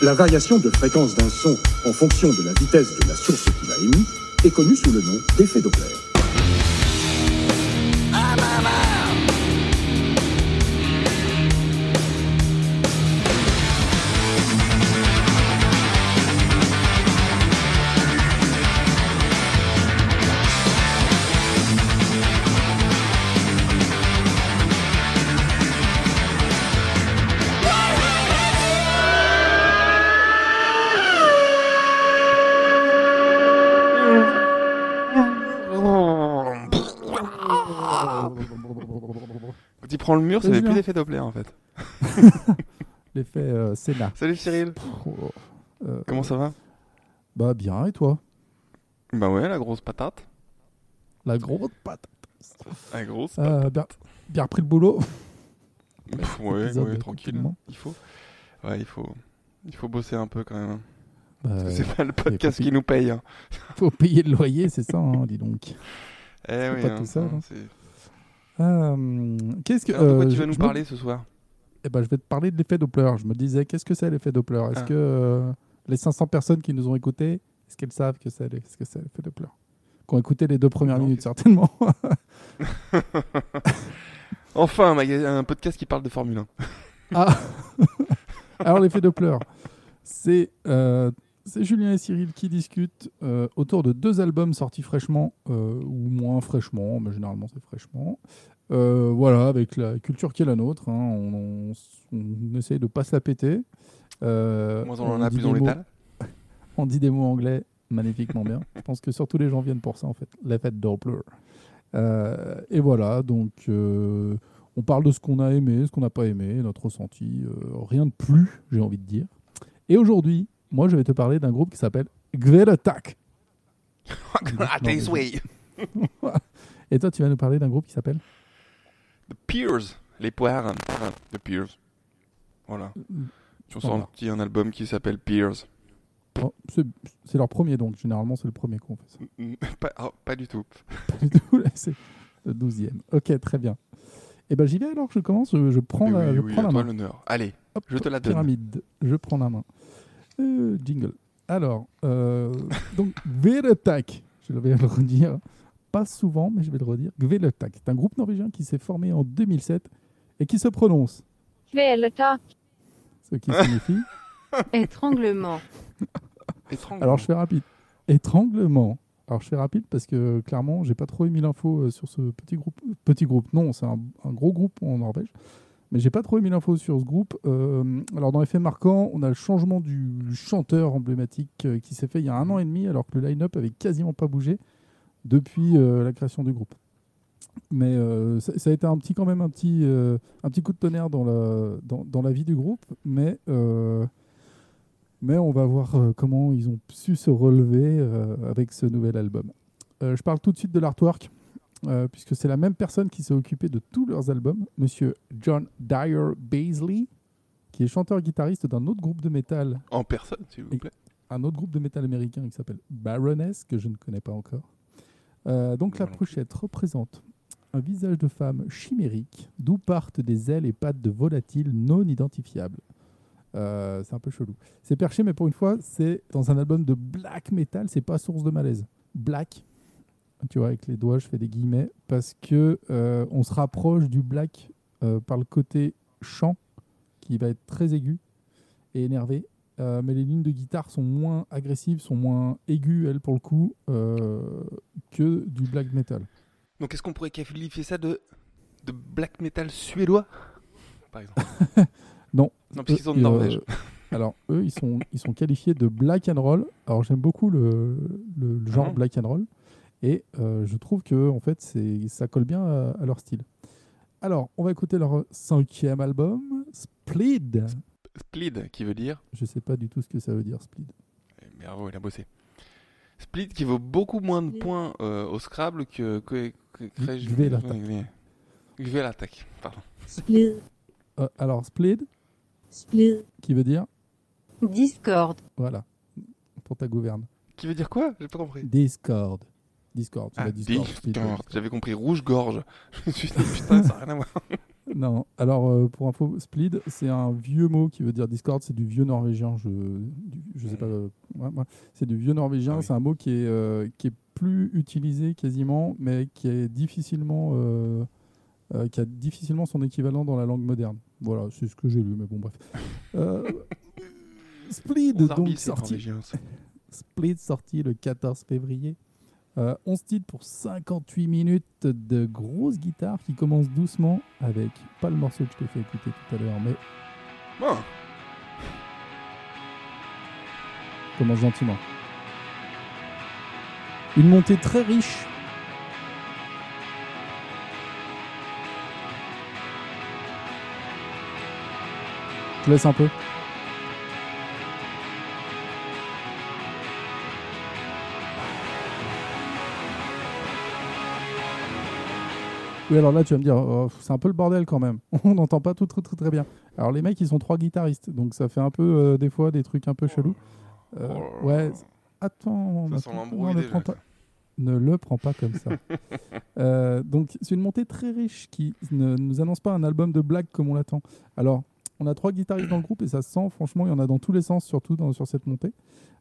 La variation de fréquence d'un son en fonction de la vitesse de la source qui l'a émis est connue sous le nom d'effet Doppler. Prend le mur, ça fait plus hein. d'effet Doppler en fait. L'effet euh, Sénat. Salut Cyril, Oh, euh, comment ça va? Bah bien, et toi? Bah ouais, la grosse patate. La grosse patate. La grosse Euh, bien, bien repris le boulot. Pff, ouais, ouais, tranquille. Il faut. Ouais, il faut. Il faut bosser un peu quand même. hein. Bah, c'est pas le podcast qui nous paye. hein. faut payer le loyer, c'est ça, hein, dis donc. Eh oui, pas hein, tout ça, hein. Euh, qu'est-ce que Alors, de quoi euh, tu vas nous me- parler ce soir Eh ben, je vais te parler de l'effet Doppler. Je me disais, qu'est-ce que c'est l'effet Doppler? Est-ce Ah. que euh, les 500 personnes qui nous ont écoutés, est-ce qu'elles savent que c'est ce que c'est l'effet Doppler? Qui ont écouté les deux premières Non, minutes, certainement. Enfin, un, un podcast qui parle de Formule 1. Ah Alors, l'effet Doppler, c'est euh, c'est Julien et Cyril qui discutent euh, autour de deux albums sortis fraîchement, euh, ou moins fraîchement, mais généralement c'est fraîchement. Euh, voilà, avec la culture qui est la nôtre, hein, on, on, on essaye de pas se la péter. Moins on en a, plus on. On dit des mots anglais magnifiquement bien. Je pense que surtout les gens viennent pour ça, en fait. L'effet Doppler. Euh, et voilà, donc on parle de ce qu'on a aimé, ce qu'on n'a pas aimé, notre ressenti. rien de plus, j'ai envie de dire. Et aujourd'hui, moi, je vais te parler d'un groupe qui s'appelle Gveratak. Et toi, tu vas nous parler d'un groupe qui s'appelle The Peers. Les poires. The Peers. Voilà. Ils ont sorti un album qui s'appelle Peers. Oh, c'est leur premier, donc généralement, c'est le premier qu'on fait ça. Mm, Pas, oh, pas du tout. Pas du tout, c'est le douzième. Ok, très bien. Et ben j'y vais alors, je commence, je, prends, la, je oui, prends la main. l'honneur. Allez, Hop, je te la donne. pyramide, je prends la main. Euh, jingle. Alors, euh, donc Gveletak, je vais le redire, pas souvent, mais je vais le redire. Gveletak, c'est un groupe norvégien qui s'est formé en 2007 et qui se prononce, Kvelertak. ce qui signifie, Étranglement. Alors je fais rapide, étranglement. Alors je fais rapide parce que clairement, j'ai pas trop émis l'info euh, sur ce petit groupe. Petit groupe, non, c'est un, un gros groupe en Norvège. Mais j'ai pas trop émis l'info sur ce groupe. Euh, alors dans les faits marquants, on a le changement du chanteur emblématique euh, qui s'est fait il y a un an et demi, alors que le line-up avait quasiment pas bougé depuis euh, la création du groupe. Mais ça, ça a été un petit quand même un petit un petit coup de tonnerre dans la dans, dans la vie du groupe, mais mais on va voir comment ils ont su se relever avec ce nouvel album. Je parle tout de suite de l'artwork, euh, puisque c'est la même personne qui s'est occupée de tous leurs albums, monsieur John Dyer Baisley, qui est chanteur-guitariste d'un autre groupe de métal, En personne, s'il vous plaît. un autre groupe de métal américain qui s'appelle Baroness, que je ne connais pas encore. Euh, donc la non pochette représente un visage de femme chimérique, d'où partent des ailes et pattes de volatiles non identifiables. Euh, c'est un peu chelou. C'est perché, mais pour une fois, c'est dans un album de black metal, c'est pas source de malaise. Black, tu vois, avec les doigts, je fais des guillemets, parce que euh, on se rapproche du black euh, par le côté chant, qui va être très aigu et énervé. Euh, mais les lignes de guitare sont moins agressives, sont moins aiguës, elles, pour le coup, que du black metal. Donc, est-ce qu'on pourrait qualifier ça de, de black metal suédois Par exemple? Non. Non, puisqu'ils sont de Norvège. alors, eux, ils sont, ils sont qualifiés de black and roll. Alors, j'aime beaucoup le, le- le genre Ah. black and roll. Et euh, je trouve que, en fait, c'est, ça colle bien à, à leur style. Alors, on va écouter leur cinquième album, Split. Split, qui veut dire. Je sais pas du tout ce que ça veut dire, Split. Eh, Bravo, il a bossé. Split qui vaut beaucoup moins de points euh, au Scrabble que. que, que, que- Je vais l'attaque. Je vais l'attaque, pardon. Split. Euh, alors, Split, Split. qui veut dire, Discord. voilà, pour ta gouverne. Qui veut dire quoi? J'ai pas compris. Discord. Discord, Ah, Discord. Split, Discord. J'avais compris rouge-gorge. Je me suis dit, putain, ça n'a rien à voir. Non, alors euh, pour info, split, c'est un vieux mot qui veut dire Discord, c'est du vieux norvégien. Je, du- je sais pas. euh, ouais, ouais. c'est du vieux norvégien. Ah oui. C'est un mot qui est, euh, qui est plus utilisé quasiment, mais qui est difficilement, qui a difficilement son équivalent dans la langue moderne. Voilà, c'est ce que j'ai lu, mais bon bref. Split, Onze donc sorti. Split sorti le 14 février. Euh, 11 titres pour 58 minutes de grosse guitare qui commence doucement avec pas le morceau que je t'ai fait écouter tout à l'heure, mais Bon, commence gentiment. Une montée très riche. Je laisse un peu. Oui, alors là, tu vas me dire, oh, c'est un peu le bordel quand même. On n'entend pas tout très, très très bien. Alors les mecs, ils sont trois guitaristes, donc ça fait un peu euh, des fois des trucs un peu chelous. Euh, Oh. ouais, attends, Ça attends, l'embrouille ne pas- le prends pas comme ça. Euh, donc c'est une montée très riche qui ne nous annonce pas un album de blague comme on l'attend. Alors on a trois guitaristes dans le groupe et ça se sent, franchement, il y en a dans tous les sens, surtout dans- sur cette montée.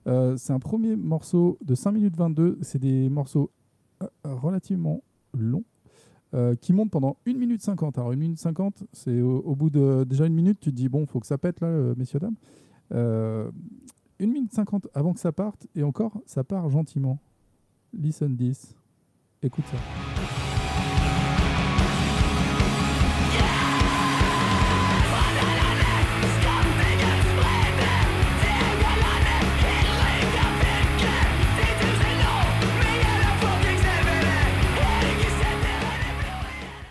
Euh, c'est un premier morceau de 5 minutes 22, c'est des morceaux relativement longs. Euh, qui montent pendant 1 minute 50. Alors 1 minute 50, c'est au, au bout de déjà une minute, tu te dis bon, faut que ça pète là, euh, messieurs dames. Euh, 1 minute 50 avant que ça parte, et encore, ça part gentiment. Listen this. Écoute ça.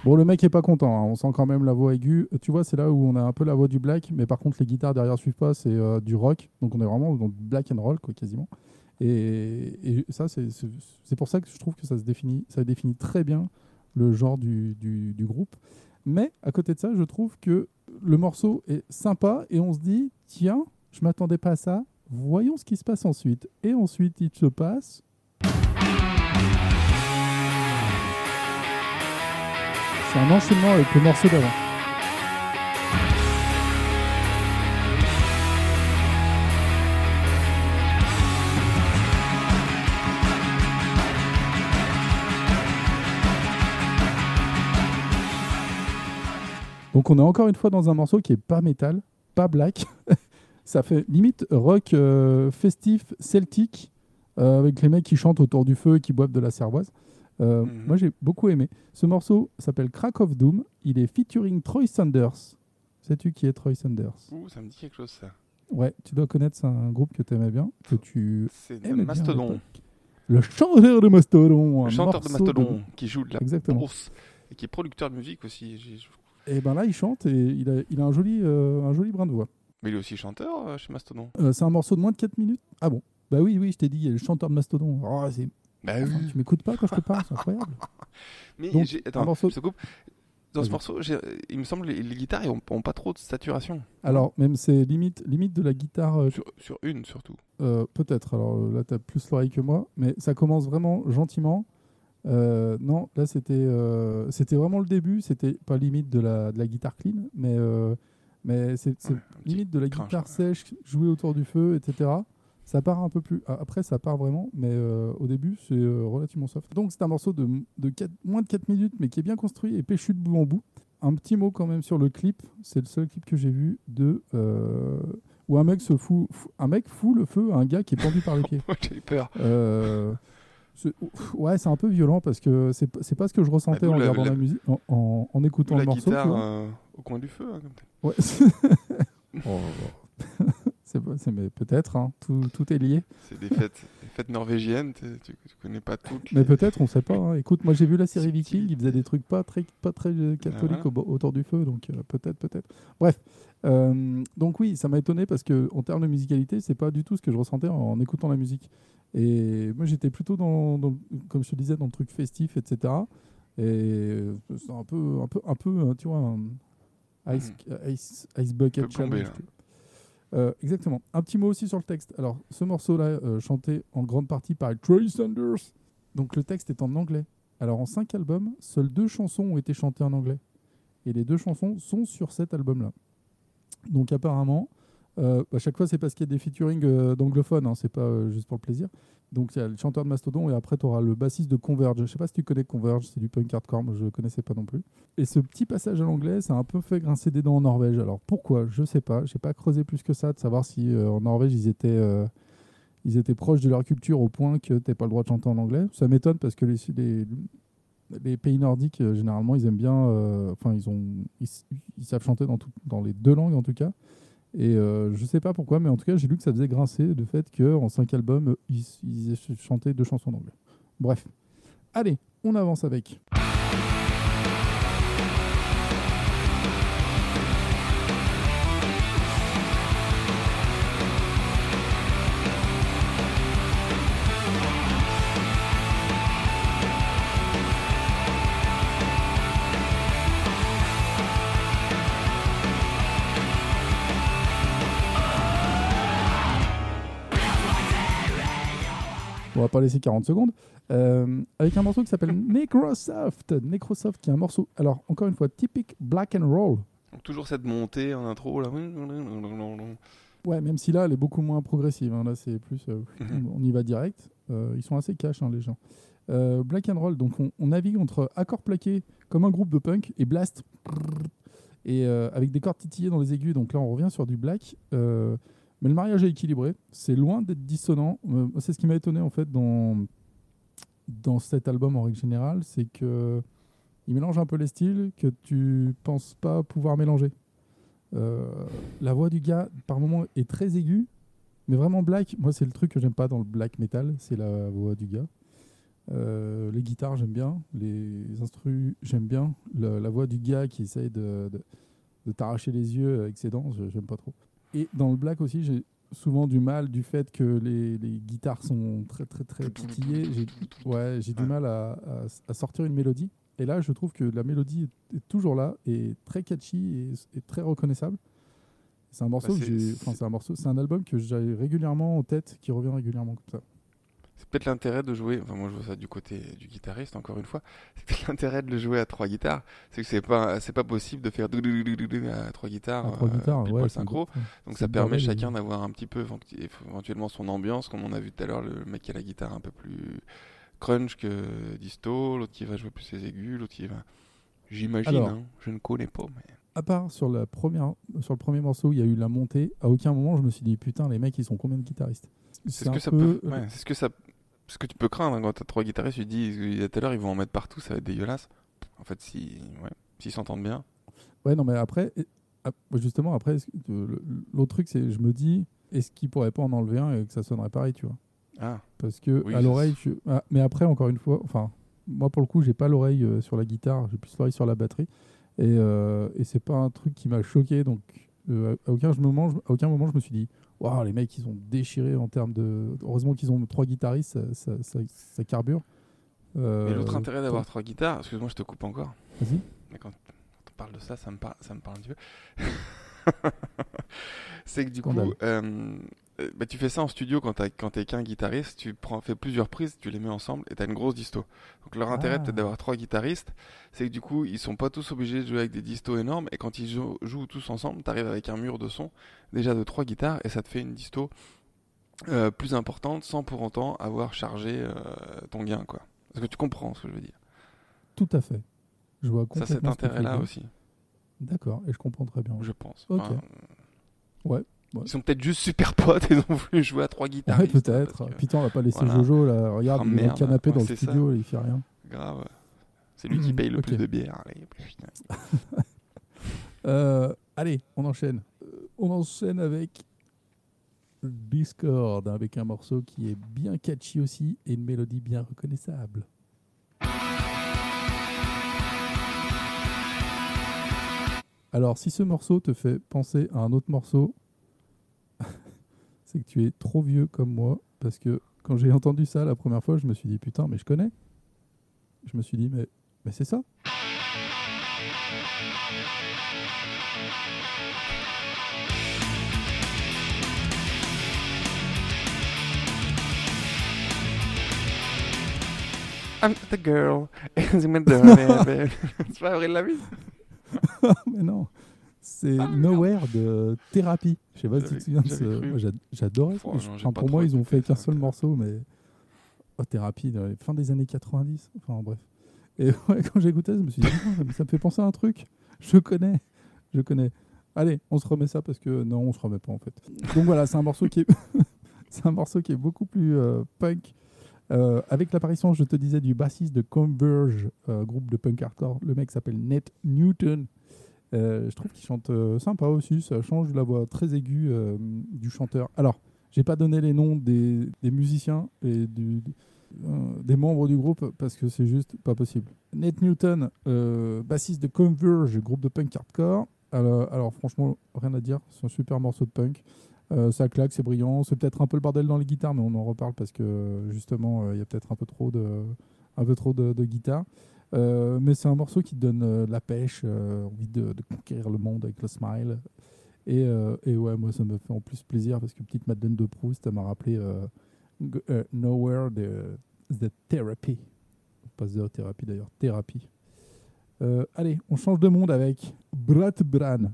Bon, le mec est pas content, hein. on sent quand même la voix aiguë. Tu vois, c'est là où on a un peu la voix du black, mais par contre, les guitares derrière suivent pas, c'est euh, du rock. Donc on est vraiment dans black and roll, quoi, quasiment. Et, ça, c'est- pour ça que je trouve que ça se définit, très bien le genre du, du- du groupe. Mais à côté de ça, je trouve que le morceau est sympa et on se dit, tiens, je m'attendais pas à ça, voyons ce qui se passe ensuite. Et ensuite, il se passe. C'est un enchaînement avec le morceau d'avant. Donc on est encore une fois dans un morceau qui est pas métal, pas black. Ça fait limite rock euh, festif celtique euh, avec les mecs qui chantent autour du feu et qui boivent de la cervoise. Euh, Mhm. Moi j'ai beaucoup aimé. Ce morceau s'appelle Crack of Doom. Il est featuring Troy Sanders. Sais-tu qui est Troy Sanders? Ouh, ça me dit quelque chose, ça. Ouais, tu dois connaître, c'est un groupe que tu aimais bien, que tu C'est Mastodon. Le chanteur de Mastodon. Le chanteur de Mastodon qui joue de la Exactement. et qui est producteur de musique aussi. Et ben là, il chante et il a, il a un, joli, euh, un joli brin de voix. Mais il est aussi chanteur euh, chez Mastodon? Euh, c'est un morceau de moins de 4 minutes. Ah bon? Bah oui, oui, je t'ai dit, il y a le chanteur de Mastodon. Oh, c'est- Bah Enfin, tu m'écoutes pas quand je te parle, c'est incroyable. Mais Donc, attends, morceau- je te coupe. Dans ce morceau, j'ai- il me semble que les, les guitares ils ont, ont pas trop de saturation. Alors, même c'est limite, limite de la guitare, euh, Sur, sur une surtout. euh, peut-être. Alors euh, là, tu as plus l'oreille que moi, mais ça commence vraiment gentiment. Euh, non, là, c'était euh, c'était vraiment le début. C'était pas limite de la, de la guitare clean, mais, euh, mais c'est Ouais, limite de la guitare ouais. sèche, jouée autour du feu, etc. Ça part un peu plus. ah, Après, ça part vraiment, mais euh, au début, c'est euh, relativement soft. Donc, c'est un morceau de, moins de 4 minutes, mais qui est bien construit et péchu de bout en bout. Un petit mot quand même sur le clip. C'est le seul clip que j'ai vu de euh, où un mec se fout, fou- un mec fout le feu à un gars qui est pendu par les pieds. Ouais, j'ai eu peur. Euh, c'est- ouais, c'est un peu violent parce que c'est pas- ce que je ressentais Bah, d'où en la- regardant la, la- musique, en, en- en écoutant la le morceau. guitare euh, au coin du feu. hein, comme. Ouais. Oh. Peut-être, hein, tout, tout est lié. C'est des fêtes, des fêtes norvégiennes. Tu, tu connais pas toutes. Mais peut-être, on sait pas. hein. Écoute, moi j'ai vu la série. Viking, ils faisaient des trucs pas très, pas très euh, catholiques voilà. au bo- autour du feu, donc euh, peut-être, peut-être. Bref, Euh, donc oui, ça m'a étonné parce que en termes de musicalité, c'est pas du tout ce que je ressentais en, en écoutant la musique. Et moi j'étais plutôt dans, dans- comme je te disais, dans le truc festif, etc. Et c'est un peu, un peu, un peu, euh, tu vois, un ice, ice, ice bucket. Euh, exactement. Un petit mot aussi sur le texte. Alors, ce morceau-là, euh, chanté en grande partie par Troy Sanders. Donc, le texte est en anglais. Alors, en cinq albums, seules deux chansons ont été chantées en anglais. Et les deux chansons sont sur cet album-là. Donc apparemment, euh, à chaque fois, c'est parce qu'il y a des featuring euh, d'anglophones, hein, c'est pas euh, juste pour le plaisir. Donc il y a le chanteur de Mastodon et après tu auras le bassiste de Converge. Je sais pas si tu connais Converge, c'est du punk hardcore, moi je connaissais pas non plus. Et ce petit passage à l'anglais, ça a un peu fait grincer des dents en Norvège. Alors pourquoi? Je sais pas, j'ai pas creusé plus que ça de savoir si euh, en Norvège ils étaient ils étaient proches de leur culture au point que t'aies pas le droit de chanter en anglais. Ça m'étonne parce que les, pays nordiques généralement ils aiment bien, enfin ils, ils savent chanter dans, tout- dans les deux langues en tout cas. Et euh, je sais pas pourquoi, mais en tout cas, j'ai lu que ça faisait grincer le fait qu'en cinq albums, ils, ils aient ch- chanté deux chansons en. Bref. Allez, on avance avec. Va pas laisser 40 secondes. Euh, avec un morceau qui s'appelle Necrosoft. Necrosoft, qui est un morceau, alors encore une fois, typique black and roll. Toujours cette montée en intro là. Ouais, même si là, elle est beaucoup moins progressive. hein. Là, c'est plus. euh, Mhm. on y va direct. Euh, ils sont assez cash, hein, les gens. Black and roll, donc on, on navigue entre accords plaqués comme un groupe de punk et blast. Et avec des cordes titillées dans les aigus. Donc là, on revient sur du black. Mais le mariage est équilibré. C'est loin d'être dissonant. Euh, c'est ce qui m'a étonné en fait dans, dans cet album en règle générale. C'est que il mélange un peu les styles que tu penses pas pouvoir mélanger. Euh, la voix du gars, par moments, est très aiguë, mais vraiment black. Moi, c'est le truc que j'aime pas dans le black metal, c'est la voix du gars. Euh, les guitares, j'aime bien. Les instrus, j'aime bien. La voix du gars qui essaye de, de- t'arracher les yeux avec ses dents, j'aime pas trop. Et dans le black aussi, j'ai souvent du mal du fait que les, les guitares sont très très très titillées. J'ai ouais, j'ai du mal à, à- à sortir une mélodie. Et là, je trouve que la mélodie est, toujours là et très catchy et, et très reconnaissable. C'est un morceau Bah, que j'ai, enfin c'est un morceau, c'est un album que j'ai régulièrement en tête, qui revient régulièrement comme ça. C'est peut-être l'intérêt de jouer, enfin moi je vois ça du côté du guitariste encore une fois, c'est peut-être l'intérêt de le jouer à trois guitares, c'est que c'est pas c'est pas possible de faire à trois guitares, À trois euh, guitares, pile ouais, synchro, donc ça permet chacun d'avoir un petit peu évent- éventuellement son ambiance, comme on a vu tout à l'heure, le mec qui a la guitare un peu plus crunch que disto, l'autre qui va jouer plus ses aigus, l'autre qui va... J'imagine, hein, je ne connais pas, mais... À part sur, la première, sur le premier morceau où il y a eu la montée, à aucun moment je me suis dit putain les mecs ils sont combien de guitaristes? C'est ce un que ça peu- peut... ouais, c'est ce que ça... Ce que tu peux craindre hein, quand t'as trois guitaristes, tu te dis, il y a tout à l'heure ils vont en mettre partout, ça va être dégueulasse. En fait, si, ouais, s'ils s'entendent bien... Ouais, non, mais après, ah, justement, après, euh, l'autre truc, c'est je me dis, est-ce qu'il pourrait pas en enlever un et que ça sonnerait pareil, tu vois? Ah, Parce que Oui, à l'oreille, je- ah, mais après, encore une fois, enfin, moi pour le coup, j'ai pas l'oreille euh, sur la guitare, j'ai plus l'oreille sur la batterie, et, euh, et c'est pas un truc qui m'a choqué, donc euh, à, aucun moment, je, à aucun moment, je me suis dit, waouh, les mecs, ils ont déchiré en termes de. Heureusement qu'ils ont trois guitaristes, ça, ça, ça- ça carbure. Euh, Mais l'autre intérêt d'avoir trois guitares, excuse-moi, je te coupe encore. Vas-y. Mais quand on parle de ça, ça me, par- ça me parle un petit peu. c'est que du Scandale. coup, euh, bah, tu fais ça en studio quand t'as- quand t'es qu'un guitariste, tu prends, fais plusieurs prises, tu les mets ensemble et t'as une grosse disto. Donc leur intérêt Ah. peut-être d'avoir trois guitaristes, c'est que du coup, ils sont pas tous obligés de jouer avec des distos énormes et quand ils jouent, jouent tous ensemble, t'arrives avec un mur de son déjà de trois guitares et ça te fait une disto euh, plus importante sans pour autant avoir chargé euh, ton gain, quoi. Est-ce que tu comprends ce que je veux dire Tout à fait. Je vois Ça, complètement cet ce que tu veux intérêt-là aussi, D'accord, et je comprends très bien. je pense. Ok. Enfin, Ouais, ouais. Ils sont peut-être juste super potes et ils ont voulu jouer à trois guitares. Ouais, peut-être. Putain, on va pas laisser voilà. Jojo là. Regarde, Oh, il est dans le canapé Ouais, dans le studio, il fait rien. Grave. C'est lui qui paye le Ok. plus de bière. Allez. Euh, allez, on enchaîne. Euh, on enchaîne avec Discord, avec un morceau qui est bien catchy aussi et une mélodie bien reconnaissable. Alors, si ce morceau te fait penser à un autre morceau, c'est que tu es trop vieux comme moi, parce que quand j'ai entendu ça la première fois, je me suis dit putain, mais je connais. Je me suis dit mais, mais c'est ça. I'm the girl. C'est pas mais non. C'est Nowhere de Thérapie. Je sais pas si tu te souviens de ce. J'adorais. Oh, ça. Enfin, pas pour moi, ils ont fait qu'un seul morceau, mais. Oh, Thérapie, fin des années 90. Enfin, bref. Et ouais, quand j'écoutais, je me suis dit, Ah, ça me fait penser à un truc. Je connais. Je connais. Allez, on se remet ça parce que non, on se remet pas en fait. Donc voilà, c'est un morceau qui est, c'est un morceau qui est beaucoup plus euh, punk. Euh, avec l'apparition, je te disais, du bassiste de Converge, euh, groupe de punk hardcore. Le mec s'appelle Nate Newton. Euh, je trouve qu'il chante euh, sympa aussi. Ça change la voix très aiguë euh, du chanteur. Alors, j'ai pas donné les noms des, musiciens et des membres du groupe parce que c'est juste pas possible. Nate Newton, bassiste de Converge, groupe de punk hardcore. Alors, franchement, rien à dire. C'est un super morceau de punk. Ça claque, c'est brillant. C'est peut-être un peu le bordel dans les guitares, mais on en reparle parce que justement, il y a peut-être un peu trop de, un de guitare. Euh, mais c'est un morceau qui donne euh, la pêche, euh, envie de, conquérir le monde avec le smile. Et, euh, et ouais, moi, ça me fait en plus plaisir parce que petite Madeleine de Proust, ça m'a rappelé Nowhere The Therapy. Pas The Therapy d'ailleurs, Thérapie. Allez, on change de monde avec Brat Bran.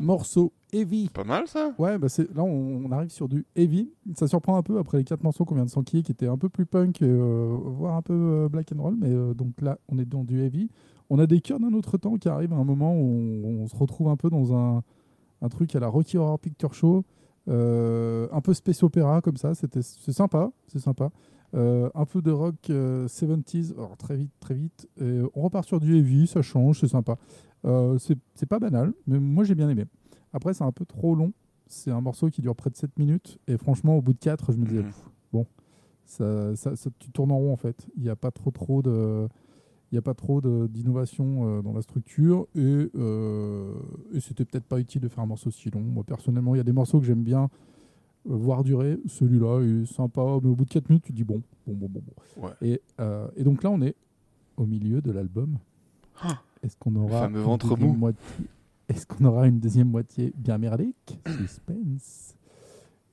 Morceau Heavy. Pas mal ça? Ouais, bah c'est là on, on arrive sur du heavy. Ça surprend un peu après les quatre morceaux qu'on vient de s'enquiller qui étaient un peu plus punk, euh, voire un peu euh, black and roll. Mais euh, donc là, on est dans du heavy. On a des cœurs d'un autre temps qui arrivent à un moment où on, on se retrouve un peu dans un, un truc à la Rocky Horror Picture Show, un peu space opéra comme ça. C'était c'est sympa, c'est sympa. Un peu de rock euh, 70s, alors très vite, très vite. Et on repart sur du heavy, ça change, c'est sympa. Euh, c'est c'est pas banal, mais moi j'ai bien aimé. Après, c'est un peu trop long. C'est un morceau qui dure près de 7 minutes. Et franchement, au bout de 4, je me disais, pff, bon, ça, ça- ça- tu tournes en rond en fait. Il n'y a pas trop, trop de. Il n'y a pas trop de- d'innovation euh, dans la structure et, euh, et c'était peut-être pas utile de faire un morceau si long. Moi personnellement, il y a des morceaux que j'aime bien euh, voir durer. Celui-là est sympa, mais au bout de 4 minutes, tu te dis bon, bon, bon, bon. bon. Ouais. Et, euh, et donc là, on est au milieu de l'album. Ah. Est-ce qu'on aura fameux une ventre mou. moitié Est-ce qu'on aura une deuxième moitié bien merdique? Suspense.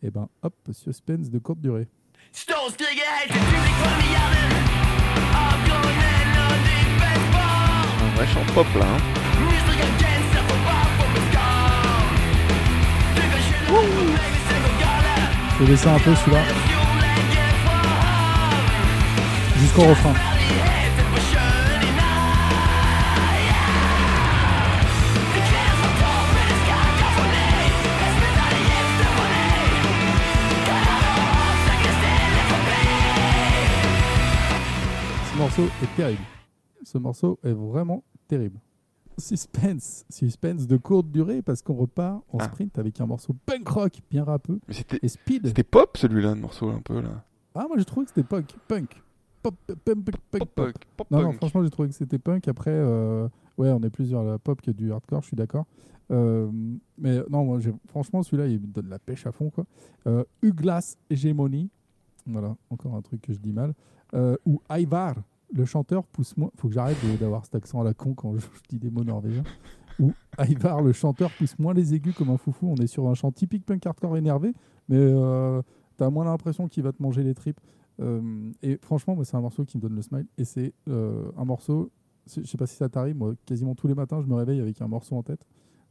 Et ben hop, suspense de courte durée. Un vrai chant pop là. hein. Je vais laisser un peu celui-là jusqu'au refrain. Morceau est terrible. Ce morceau est vraiment terrible. Suspense, suspense de courte durée parce qu'on repart en Ah. sprint avec un morceau punk rock bien rappeux Mais c'était et speed. c'était pop celui-là, le morceau un peu là. Ah moi j'ai trouvé que c'était punk, punk, pop, punk, punk, punk, Pop pop. Non, non, franchement, j'ai trouvé que c'était punk. Après, euh, ouais, on est plus sur la pop que du hardcore, je suis d'accord. Euh, mais non, moi, franchement, celui-là, il me donne la pêche à fond. Quoi. Euh, Uglas Hegemony, voilà, encore un truc que je dis mal. Euh, ou Ivar, le chanteur, pousse-moi. Faut que j'arrête d'avoir cet accent à la con quand je, je dis des mots norvégiens. Ou Ivar, le chanteur, pousse moins les aigus comme un foufou. On est sur un chant typique punk hardcore énervé, mais euh, t'as moins l'impression qu'il va te manger les tripes. Euh, et franchement, moi, c'est un morceau qui me donne le smile. Et c'est euh, un morceau, je sais pas si ça t'arrive, moi, quasiment tous les matins, je me réveille avec un morceau en tête.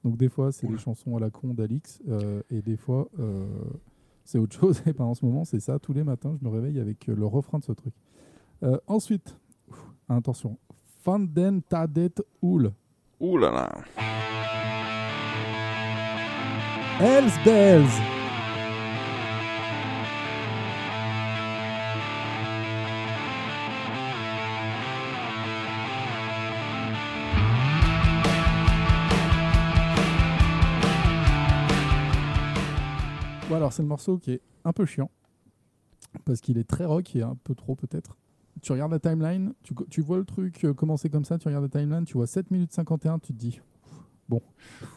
Donc des fois, c'est des chansons à la con d'Alix, euh, et des fois, c'est autre chose. Et ben, en ce moment, c'est ça. Tous les matins, je me réveille avec le refrain de ce truc. Ensuite, attention, Fanden Tadet Oul. Ouh là là. Hells Bells. Bon alors c'est le morceau qui est un peu chiant parce qu'il est très rock et un peu trop peut-être. Tu regardes la timeline, tu, tu vois le truc euh, commencer comme ça, tu regardes la timeline, tu vois 7 minutes 51, tu te dis bon,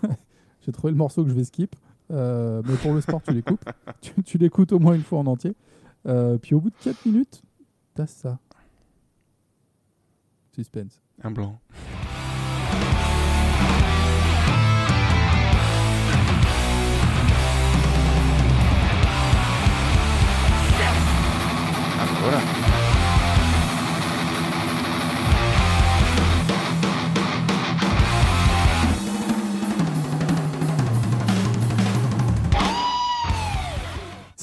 j'ai trouvé le morceau que je vais skip, euh, mais pour le sport tu l'écoutes, tu, tu l'écoutes au moins une fois en entier. Euh, puis au bout de 4 minutes, tasse ça Suspense. Un blanc. Ah, voilà.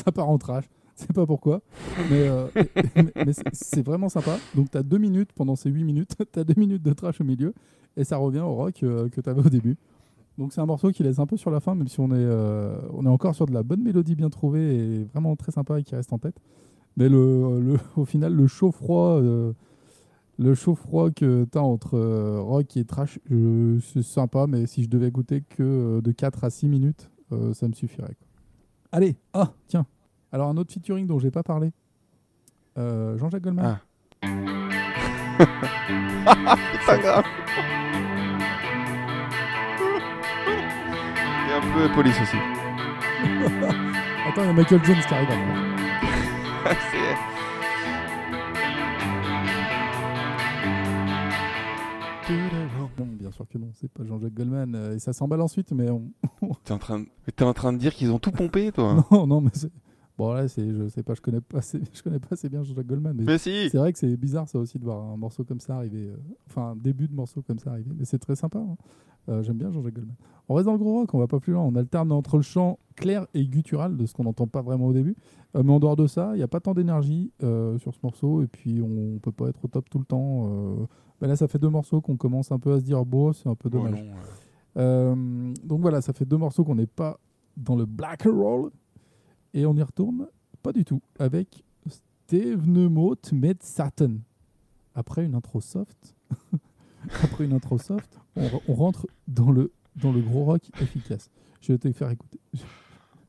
Ça part en trash. C'est pas pourquoi. Mais, euh, c'est- vraiment sympa. Donc, tu as deux minutes pendant ces huit minutes. tu as deux minutes de trash au milieu. Et ça revient au rock euh, que tu avais au début. Donc, c'est un morceau qui laisse un peu sur la fin, même si on est, euh, on est encore sur de la bonne mélodie bien trouvée et vraiment très sympa et qui reste en tête. Mais le, le- au final, le chaud-froid. le chaud-froid que tu as entre rock et trash, c'est sympa, mais si je devais goûter que de 4 à 6 minutes, ça me suffirait. Allez, ah, tiens. Alors, un autre featuring dont j'ai pas parlé. Euh, Jean-Jacques Goldman. Ah. C'est pas grave. Et un peu police aussi. Attends, il y a Michael Jones qui arrive Non, bien sûr que non, c'est pas Jean-Jacques Goldman. euh, et ça s'emballe ensuite, mais on... T'es en train de... t'es en train de dire qu'ils ont tout pompé, toi non, non, mais c'est... Bon, là, c'est, je sais pas, je connais pas assez, je connais pas assez bien Jean-Jacques Goldman. Mais Mais si c'est vrai que c'est bizarre, ça aussi, de voir un morceau comme ça arriver. euh, Enfin, un début de morceau comme ça arriver. Mais c'est très sympa. hein. Euh, j'aime bien Jean-Jacques Goldman. On reste dans le gros rock, on va pas plus loin. On alterne entre le chant clair et guttural, de ce qu'on n'entend pas vraiment au début. Euh, mais en dehors de ça, il n'y a pas tant d'énergie sur ce morceau. Et puis, on peut pas être au top tout le temps. Ben là, ça fait deux morceaux qu'on commence un peu à se dire, bon, c'est un peu Oh dommage. non, donc voilà, ça fait deux morceaux qu'on n'est pas dans le black roll. Et on y retourne pas du tout avec Steve Neumot met Satan. Après une intro soft, après une intro soft, on, re- on rentre dans le, dans le gros rock efficace. Je vais te faire écouter.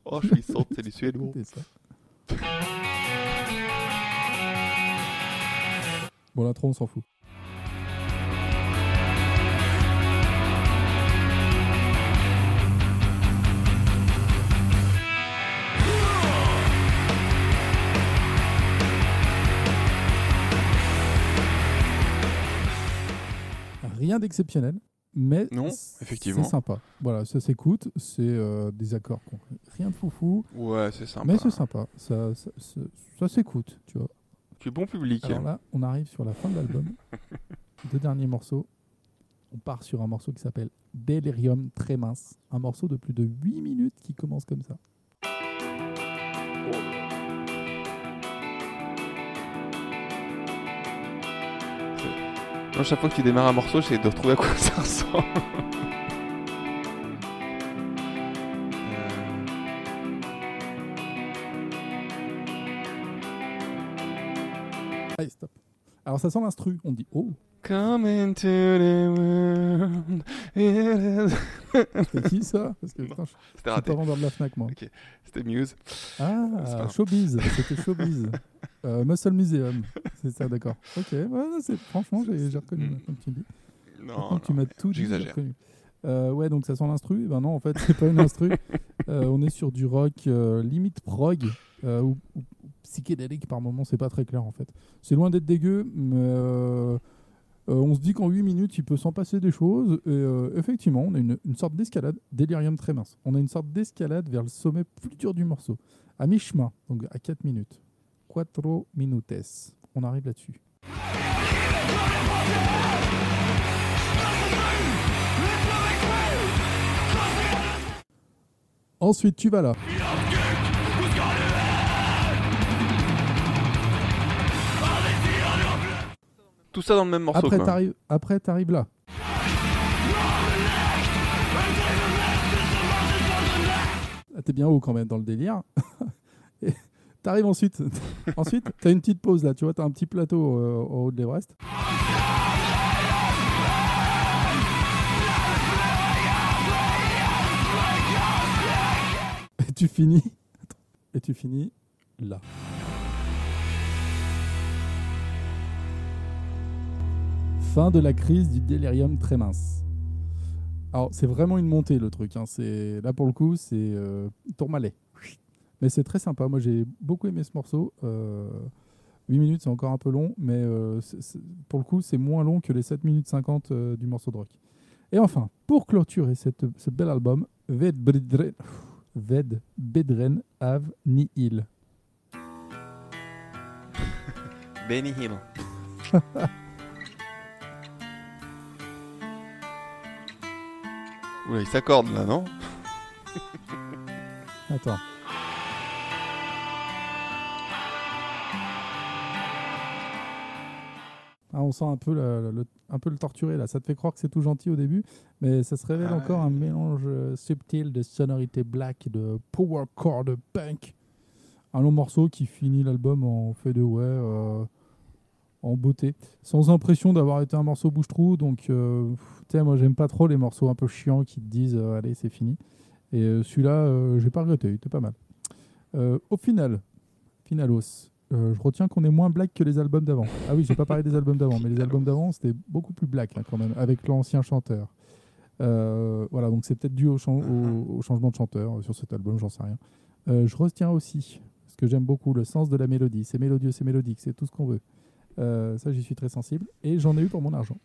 Oh, je suis c'est du suédois. Bon, l'intro, on s'en fout. Rien d'exceptionnel, mais Non, effectivement. c'est sympa. Voilà, ça s'écoute, c'est euh, des accords, rien de foufou, Ouais, c'est sympa. mais c'est sympa. Ça, ça, ça- ça s'écoute, tu vois. Tu es bon public. Alors là, on arrive sur la fin de l'album. Deux derniers morceaux. On part sur un morceau qui s'appelle Delirium très mince. Un morceau de plus de 8 minutes qui commence comme ça. Chaque fois que tu démarres un morceau, j'essaie de retrouver à quoi ça ressemble. Alors ça sent l'instru. On dit oh, Come into the world. c'était qui ça? Parce que Non, putain, je suis pas vendeur de la Fnac moi. C'était Muse. Ah. Showbiz. C'était Showbiz. Euh, Muscle Museum. C'est ça, d'accord. Ok, ouais, non, franchement, j'ai reconnu maintenant que tu dis. Non, que tu non, m'as tout dit, j'ai j'exagère. reconnu. Euh, ouais, donc ça sent l'instru. Ben non, en fait, c'est pas une instru. Euh, on est sur du rock limite prog ou, ou psychédélique par moment. C'est pas très clair en fait. C'est loin d'être dégueu, mais euh, euh, on se dit qu'en 8 minutes, il peut s'en passer des choses. Et euh, effectivement, on a une, sorte d'escalade, délirium très mince. On a une sorte d'escalade vers le sommet plus dur du morceau, à mi-chemin, donc à 4 minutes. Quattro minutes. On arrive là-dessus. Ensuite, tu vas là. Tout ça dans le même morceau. Après, t'arrives, après, t'arrives là. Ah, T'es bien haut quand même dans le délire. Et T'arrives ensuite. ensuite, t'as une petite pause là. Tu vois, t'as un petit plateau euh, au haut de l'Everest. Et tu finis. Et tu finis là. Fin de la crise du délirium très mince. Alors, c'est vraiment une montée le truc. hein. C'est Là, pour le coup, c'est euh, tourmalet. Mais c'est très sympa. Moi, j'ai beaucoup aimé ce morceau. Euh, 8 minutes, c'est encore un peu long, mais euh, pour le coup, c'est moins long que les 7 minutes 50 euh, du morceau de rock. Et enfin, pour clôturer cette, ce bel album, Ved Bedren, Ved Bedren Av Ni Il. Benny Hill. Oula, il s'accorde là, non Attends. Ah, on sent un peu, la- le, un peu le torturé là. Ça te fait croire que c'est tout gentil au début, mais ça se révèle Ah encore ouais. un mélange euh, subtil de sonorités black, de power chord, de punk. Un long morceau qui finit l'album en fait de ouais, euh, en beauté, sans impression d'avoir été un morceau bouche-trou. Donc, euh, sais, moi j'aime pas trop les morceaux un peu chiants qui te disent euh, allez, c'est fini. Et euh, celui-là, euh, j'ai pas regretté, il était pas mal. Au final, finalos, je retiens qu'on est moins black que les albums d'avant. Ah oui, j'ai pas parlé des albums d'avant, mais les albums d'avant, c'était beaucoup plus black hein, quand même, avec l'ancien chanteur. Voilà, donc c'est peut-être dû au, chan- au- au changement de chanteur sur cet album, j'en sais rien. Je retiens aussi, ce que j'aime beaucoup, le sens de la mélodie. C'est mélodieux, c'est mélodique, c'est tout ce qu'on veut. Ça, j'y suis très sensible et j'en ai eu pour mon argent.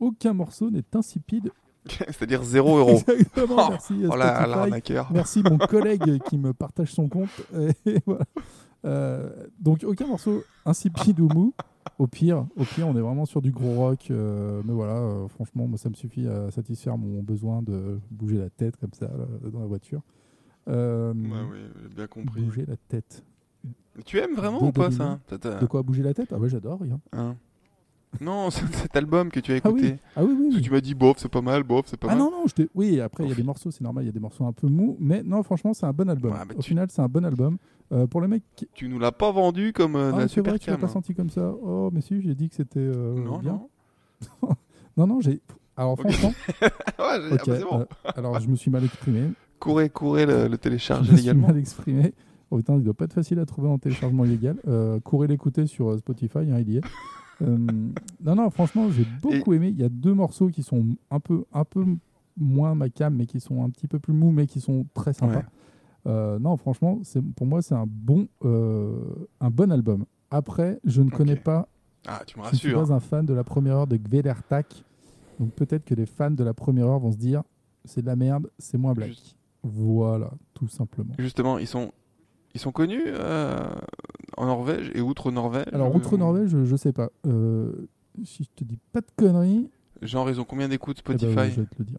Aucun morceau n'est insipide. C'est-à-dire 0 euros. Exactement, Oh, merci. Oh là, l'arnaqueur. Merci mon collègue qui me partage son compte. Et voilà. Euh, donc aucun morceau insipide ou mou. Au pire, au pire, on est vraiment sur du gros rock. euh, mais voilà, euh, franchement, moi, ça me suffit à satisfaire mon besoin de bouger la tête comme ça là, dans la voiture. Euh, Ouais, oui, j'ai bien compris. bouger la tête. Tu aimes vraiment De ou pas ça? De quoi bouger la tête? Ah ouais, j'adore. rien. hein? Non, cet album que tu as Ah oui, écouté. ah oui, oui. Oui. tu m'as dit bof, c'est pas mal, bof, c'est pas Ah mal. non, non, je oui, après, il y a des morceaux, c'est normal, il y a des morceaux un peu mous, mais non, franchement, c'est un bon album. Bah, Au tu- final, c'est un bon album. Euh, pour les mecs qui, Tu nous l'as pas vendu comme euh, Ah, la c'est vrai, super tu l'as cam. pas hein. senti comme ça. Oh, mais si, j'ai dit que c'était euh, Non, bien. non. Non, non, j'ai. Alors, franchement, ouais, ah bah, bon. euh, alors, je me suis mal exprimé. Courez, courez le, le Je télécharger me suis mal exprimé. Oh putain, il doit pas être facile à trouver en téléchargement illégal. Courez l'écouter sur Spotify, hein, il y est. Euh, non, non, franchement, j'ai beaucoup aimé. Il y a deux morceaux qui sont un peu, un peu moins ma cam, mais qui sont un petit peu plus mous, mais qui sont très sympas. Ouais. Euh, non, franchement, c'est pour moi, c'est un bon, euh, un bon album. Après, je ne connais pas Ah, tu me Je ne suis rassures. pas un fan de la première heure de Gvelertak. Donc peut-être que les fans de la première heure vont se dire c'est de la merde, c'est moins black. Juste- Voilà, tout simplement. Justement, ils sont, ils sont connus euh, en Norvège et outre Norvège. Alors, euh, outre Norvège, je, je sais pas. Euh, si je te dis pas de conneries, Genre, ils ont combien d'écoutes eh ben, Spotify je vais te le dire.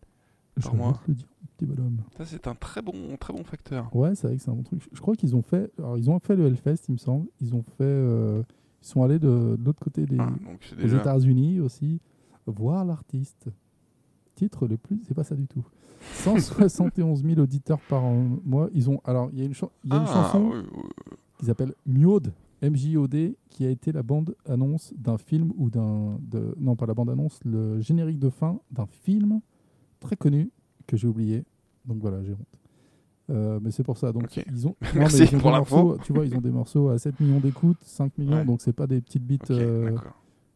Je vais te le dire, petit bonhomme. Ça, c'est un très bon, très bon facteur. Ouais, c'est vrai que c'est un bon truc. Je crois qu'ils ont fait. Alors, ils ont fait le Hellfest, il me semble. Ils ont fait. euh, ils sont allés de, de l'autre côté des, Ah, déjà. États-Unis aussi, voir l'artiste. Titre le plus, c'est pas ça du tout. 171 000 auditeurs par mois. Ils ont, alors, il y a une, y a une Ah, chanson oui, oui. qui s'appelle Mjod, M-J-O-D, qui a été la bande-annonce d'un film ou d'un. Non, pas la bande-annonce, le générique de fin d'un film très connu que j'ai oublié. Donc voilà, j'ai honte. Euh, mais c'est pour ça. Donc ils ont. Merci ils ont pour morceaux, Tu vois, ils ont des morceaux à 7 millions d'écoutes, 5 millions, Ouais. donc c'est pas des petites beats. Ok, euh.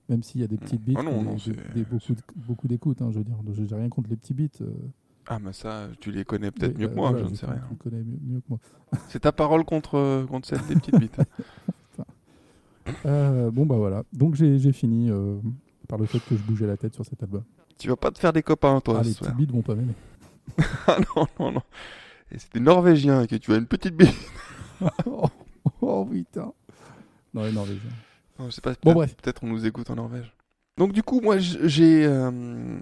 Même s'il y a des petites beats, Ah non, des- non, des- c'est- des beaucoup, beaucoup d'écoutes, hein, je veux dire. Donc, J'ai rien contre les petits beats. euh, Ah, mais ça, tu les connais peut-être mieux que moi, je ne sais rien. Tu connais mieux, que moi. C'est ta parole contre, contre celle des petites bites. Euh, bon, bah voilà. Donc j'ai fini euh, par le fait que je bougeais la tête sur cet album. tu vas pas te faire des copains, toi, ah, les petites beats vont pas m'aimer. Ah non, non, non. Et c'était norvégien et que tu as une petite bite. oh, oh, putain. Non, les Norvégiens. Je sais pas, Bon, peut-être- bref. peut-être on nous écoute en Norvège. Donc du coup, moi, j'ai, euh,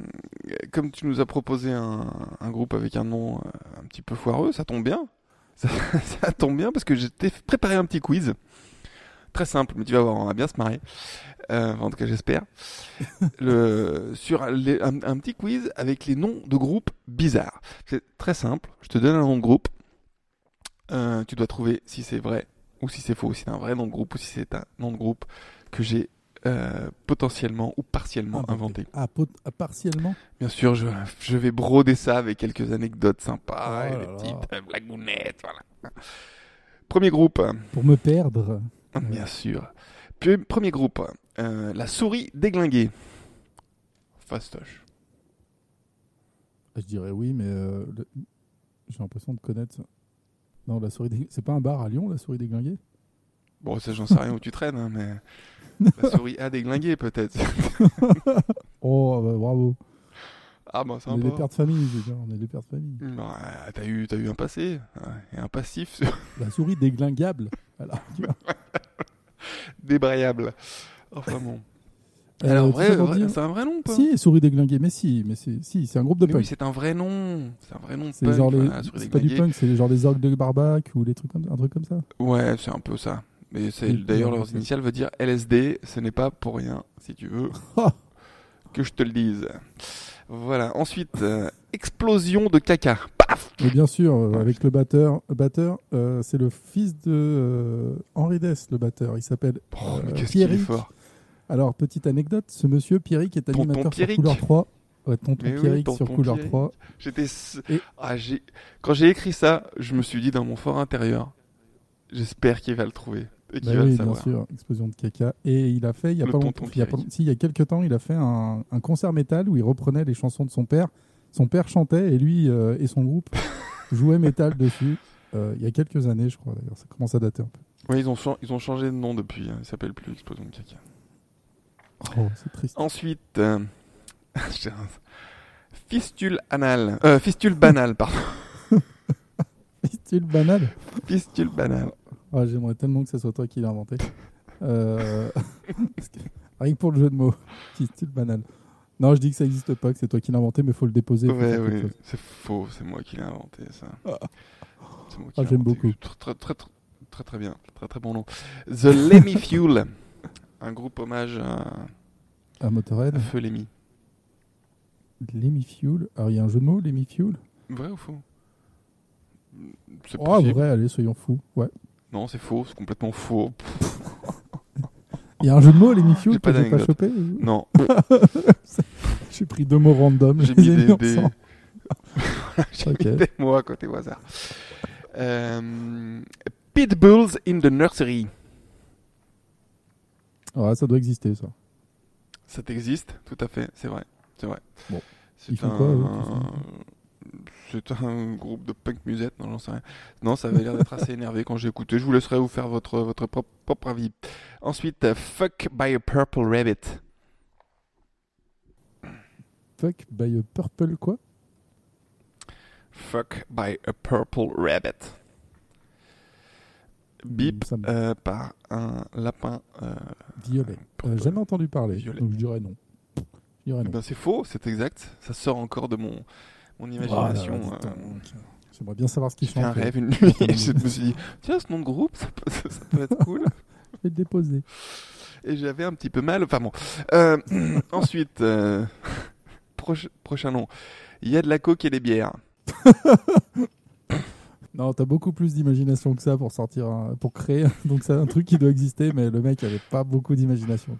comme tu nous as proposé un, un groupe avec un nom euh, un petit peu foireux, ça tombe bien. Ça, ça tombe bien parce que j'ai préparé un petit quiz. Très simple, mais tu vas voir, on va bien se marrer. Euh, en tout cas, j'espère. Le, sur les- un, un petit quiz avec les noms de groupes bizarres. C'est très simple. Je te donne un nom de groupe. Euh, tu dois trouver si c'est vrai ou si c'est faux, si c'est un vrai nom de groupe ou si c'est un nom de groupe que j'ai euh, potentiellement ou partiellement inventé. Ah, pot- ah, partiellement? Bien sûr, je, je vais broder ça avec quelques anecdotes sympas Oh et des petites euh, blagounettes. Voilà. Premier groupe, Pour me perdre. bien sûr. Puis, premier groupe, euh, la souris déglinguée. Fastoche. Je dirais oui, mais euh, j'ai l'impression de connaître ça. Non, la souris dég- C'est pas un bar à Lyon, la souris déglinguée Bon, ça, j'en sais rien où tu traînes, hein, mais la souris a déglingué peut-être. Oh, bah, bravo. ah, bah, On est des pères de famille, je veux dire, on est des pères de famille. Bah, t'as eu, t'as eu un passé et un passif sur- La souris déglingable. Voilà. tu vois. débrayable. Enfin bon. Alors, vrai, vrai- c'est un vrai nom, pas Si, souris déglinguée, mais si, mais c'est si, c'est un groupe de Mais oui, punk. c'est un vrai nom. C'est un vrai nom. de c'est punk, genre les, voilà, souris c'est pas du punk, c'est genre les orgues de Barbac ou les trucs comme, un truc comme ça. Ouais, c'est un peu ça. Mais c'est Oui, d'ailleurs oui, leurs initiales veut dire LSD. Ce n'est pas pour rien, si tu veux que je te le dise. Voilà. Ensuite, euh, explosion de caca. Paf. Mais bien sûr, euh, Ouais. avec le batteur, batteur, euh, c'est le fils de Henri Dess, le batteur. Il s'appelle. Oh, Pierrick. fort. Alors petite anecdote, ce monsieur Pierrick est Tonton animateur sur Pierrick. Couleur 3. Ouais, tonton Mais oui, Pierrick tonton sur Couleur Pierrick. 3. J'étais. Et- Ah. Quand j'ai écrit ça, je me suis dit dans mon fort intérieur. J'espère qu'il va le trouver et qu'il Bah va oui, le bien savoir. sûr, explosion de caca. Et il a fait, il y a Le pas tonton longtemps, il y a, pas- Pierrick. si, il y a quelques temps, il a fait un, un concert métal où il reprenait les chansons de son père. Son père chantait et lui euh, et son groupe jouaient métal dessus. Euh, il y a quelques années, je crois d'ailleurs. Ça commence à dater un peu. Ouais, ils ont, ils ont changé de nom depuis. hein. Ils s'appellent plus Explosion de caca. Oh, c'est triste. Ensuite, euh, fistule anal. Euh, fistule banale, pardon. Style banal. Fistule banale. Ah, J'aimerais tellement que ce soit toi qui l'as inventé. Euh, que- Rien que pour le jeu de mots. Style banal. Non, je dis que ça n'existe pas, que c'est toi qui l'as inventé, mais il faut le déposer. Ouais, oui, c'est faux, c'est moi qui l'ai inventé ça. C'est moi qui Ah, l'ai j'aime beaucoup. Très, très, très, très, très bien, très très bon nom. The Lemmy Fuel, un groupe hommage à, À Motorhead, à Feu Lemmy. Lemmy Fuel. Alors, il y a un jeu de mots, Lemmy Fuel Vrai ou faux? C'est Oh, possible. vrai, allez, soyons fous. Ouais. Non, c'est faux, c'est complètement faux. Il y a un jeu de mots, Lemmy J'ai Fuel, que j'ai pas chopé Non, J'ai pris deux mots random. j'ai mis des, des... j'ai Ok. mis des mots à côté au hasard. Euh, Pitbulls in the Nursery. Ah, ça doit exister, ça. Ça existe, tout à fait, c'est vrai, c'est vrai. Bon. C'est un, un groupe de punk musette, non, j'en sais rien. Non, ça avait l'air d'être assez énervé quand j'ai écouté. Je vous laisserai vous faire votre votre propre, propre avis. Ensuite, euh, Fuck by a Purple Rabbit. Fuck by a purple quoi? Fuck by a Purple Rabbit. Bip euh, par un lapin. euh, Violet. Euh, jamais entendu parler. Violet. Donc je dirais non. Eh non. ben, c'est faux, c'est exact. Ça sort encore de mon mon imagination. Ah, là, euh. J'aimerais bien savoir ce qu'ils J'ai fait un rêve une nuit. je me suis dit, tiens, ce nom de groupe, ça peut, ça- ça peut être cool. Je vais le déposer. Et j'avais un petit peu mal. Enfin bon. Euh, ensuite, proche- prochain nom. Il y a de la coke et des bières. Non, t'as beaucoup plus d'imagination que ça pour sortir, un- pour créer. Donc c'est un truc qui doit exister, mais le mec avait pas beaucoup d'imagination.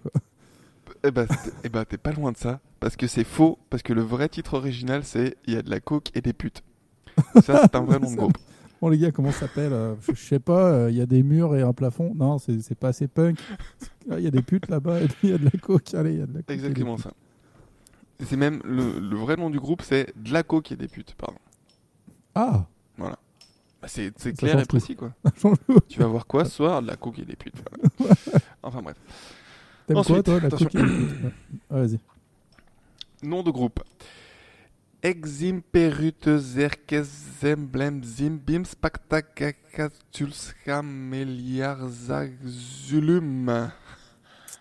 Eh ben, t'es- eh ben, t'es pas loin de ça. Parce que c'est faux. Parce que le vrai titre original, c'est Il y a de la coke et des putes. Ça, c'est un vrai nom de groupe. Bon les gars, comment ça s'appelle euh, Je sais pas. euh, Il y a des murs et un plafond. Non, c'est pas assez punk. Ah, Il y a des putes là-bas et puis il y a de la coke. Allez, il y a de la coke. Exactement ça. C'est même le, le vrai nom du groupe, c'est de la coke et des putes. Pardon. Ah, Bah, c'est c'est clair et tout. précis quoi. Tu vas voir quoi ce soir? De la coke et des putes. Enfin bref. T'aimes quoi toi, la putes? Ah, Vas-y. Nom de groupe. Eximperute zerkezemblem zimbim spactacacatulscameliarzagzulum.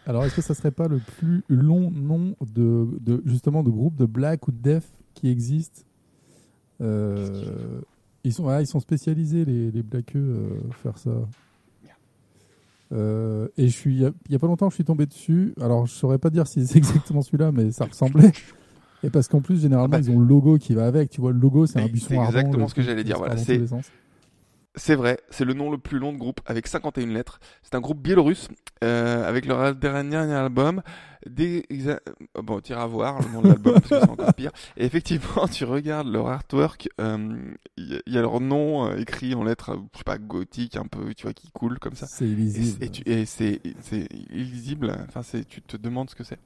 Alors, est-ce que ça serait pas le plus long nom de, de justement de groupe de black ou de def qui existe? Euh, Ils sont, ah, ils sont spécialisés les, les blackeux euh, faire ça. Euh, et je suis, il y a- pas longtemps, je suis tombé dessus. Alors, je saurais pas dire si c'est exactement celui-là, mais ça ressemblait. Et parce qu'en plus, généralement, Ah bah. ils ont le logo qui va avec. Tu vois, le logo, c'est un buisson c'est exactement ce que j'allais dire, voilà. C'est vrai, c'est le nom le plus long de groupe avec 51 lettres. C'est un groupe biélorusse euh, avec leur dernier album. Des... euh, Bon, tu iras voir le nom de l'album parce que c'est encore pire. Et effectivement, tu regardes leur artwork, euh, il y, a- il y a leur nom euh, écrit en lettres, euh, je sais pas, gothiques un peu, tu vois, qui coulent comme ça. C'est illisible. et c'est illisible, enfin c'est tu te demandes ce que c'est.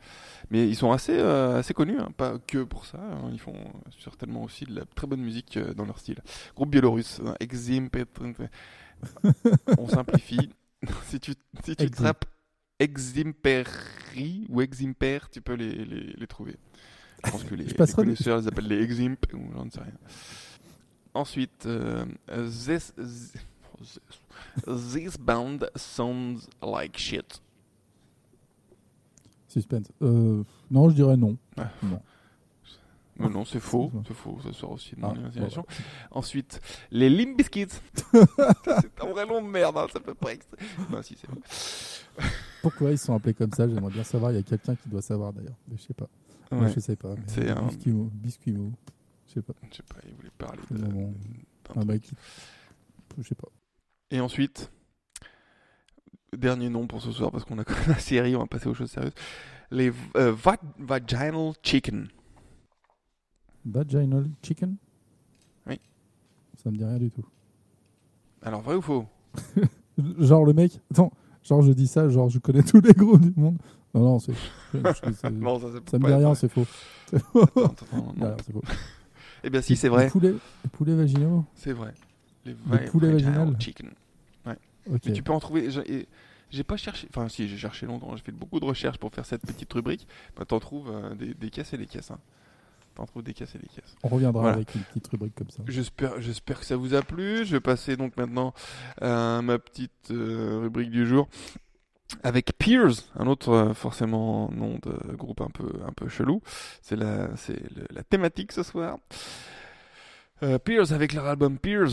Mais ils sont assez euh, assez connus, hein, pas que pour ça. hein, ils font certainement aussi de la très bonne musique euh, dans leur style. Groupe biélorusse, hein, Exim, on simplifie. si tu, si tu Exim. Eximperi ou Eximper, tu peux les, les, les trouver. Je pense que les, les connaisseurs les appellent les Eximp, ou j'en sais rien. Ensuite, euh, this, this, this band sounds like shit. Suspense. Euh, non, je dirais non. Ouais. Non. Mais non, c'est faux. C'est faux, ça sort aussi de Ah, mon imagination. bon. Ensuite, les Limp Bizkit. c'est un vrai nom de merde, hein, ça peut pas Non, si, c'est vrai. Pourquoi ils sont appelés comme ça J'aimerais bien savoir. Il y a quelqu'un qui doit savoir d'ailleurs. Mais je sais pas. Moi, Ouais, je sais pas. C'est un- Biscuit mou. Biscuit mou. Je sais pas. Je sais pas, il voulait parler de. d'un Un mec qui. Je sais pas. Et ensuite, dernier nom pour ce soir, parce qu'on a quand même la série, on va passer aux choses sérieuses. Les euh, va- Vaginal Chicken. Vaginal chicken? Oui. Ça me dit rien du tout. Alors, vrai ou faux? Genre le mec. Attends. Genre je dis ça. Genre je connais tous les groupes du monde. Non non c'est. Non, ça, ça me dit rien. C'est faux. C'est faux. Eh bien, si, c'est Les vrai. poulets, les poulets vaginaux. C'est vrai. Les Le poulet Vaginal vaginal. Chicken. Ok. Mais tu peux en trouver. j'ai- J'ai pas cherché. Enfin, si, j'ai cherché longtemps. J'ai fait beaucoup de recherches pour faire cette petite rubrique. Bah, t'en trouves euh, des, des caisses et des caisses. Hein. T'en trouves des caisses et des caisses. On reviendra Voilà. avec une petite rubrique comme ça. J'espère, j'espère que ça vous a plu. Je vais passer donc maintenant à ma petite euh, rubrique du jour avec Peers, un autre euh, forcément nom de groupe un peu un peu chelou. C'est la c'est la thématique ce soir. Euh, Peers avec leur album Peers,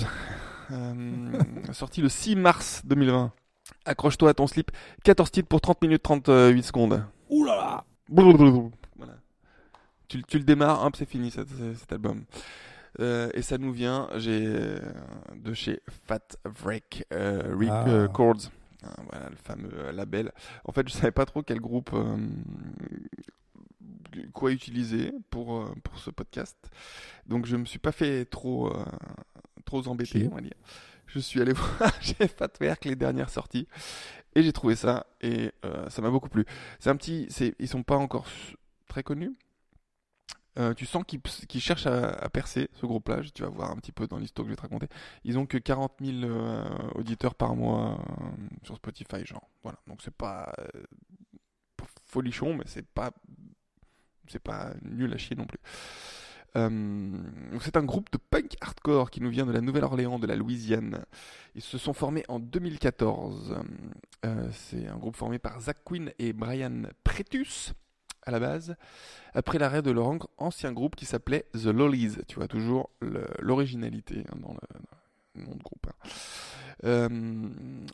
euh, sorti le 6 mars 2020. Accroche-toi à ton slip. 14 titres pour 30 minutes 38 secondes. Ouh là là. Tu, tu le démarres, hop, c'est fini cet, cet album. Euh, et ça nous vient de chez Fat Wreck euh, Rec- Ah. euh. Hein, voilà, le fameux label. En fait, je savais pas trop quel groupe, euh, quoi utiliser pour, pour ce podcast. Donc, je me suis pas fait trop, trop embêter, on va dire. Je suis allé voir chez Fat Wreck les dernières sorties et j'ai trouvé ça et ça m'a beaucoup plu. C'est un petit, ils sont pas encore très connus. Euh, tu sens qu'ils cherchent à, percer ce groupe-là. Tu vas voir un petit peu dans l'histoire que je vais te raconter. Ils ont que 40 000 euh, auditeurs par mois euh, sur Spotify, genre. Voilà. Donc c'est pas folichon, mais c'est pas c'est pas nul à chier non plus. C'est un groupe de punk hardcore qui nous vient de la Nouvelle-Orléans, de la Louisiane. Ils se sont formés en 2014. Euh, c'est un groupe formé par Zach Quinn et Brian Pretus à la base, après l'arrêt de leur an- ancien groupe qui s'appelait The Lollies. Tu vois toujours l'originalité hein, dans, le, nom de groupe. hein. Euh,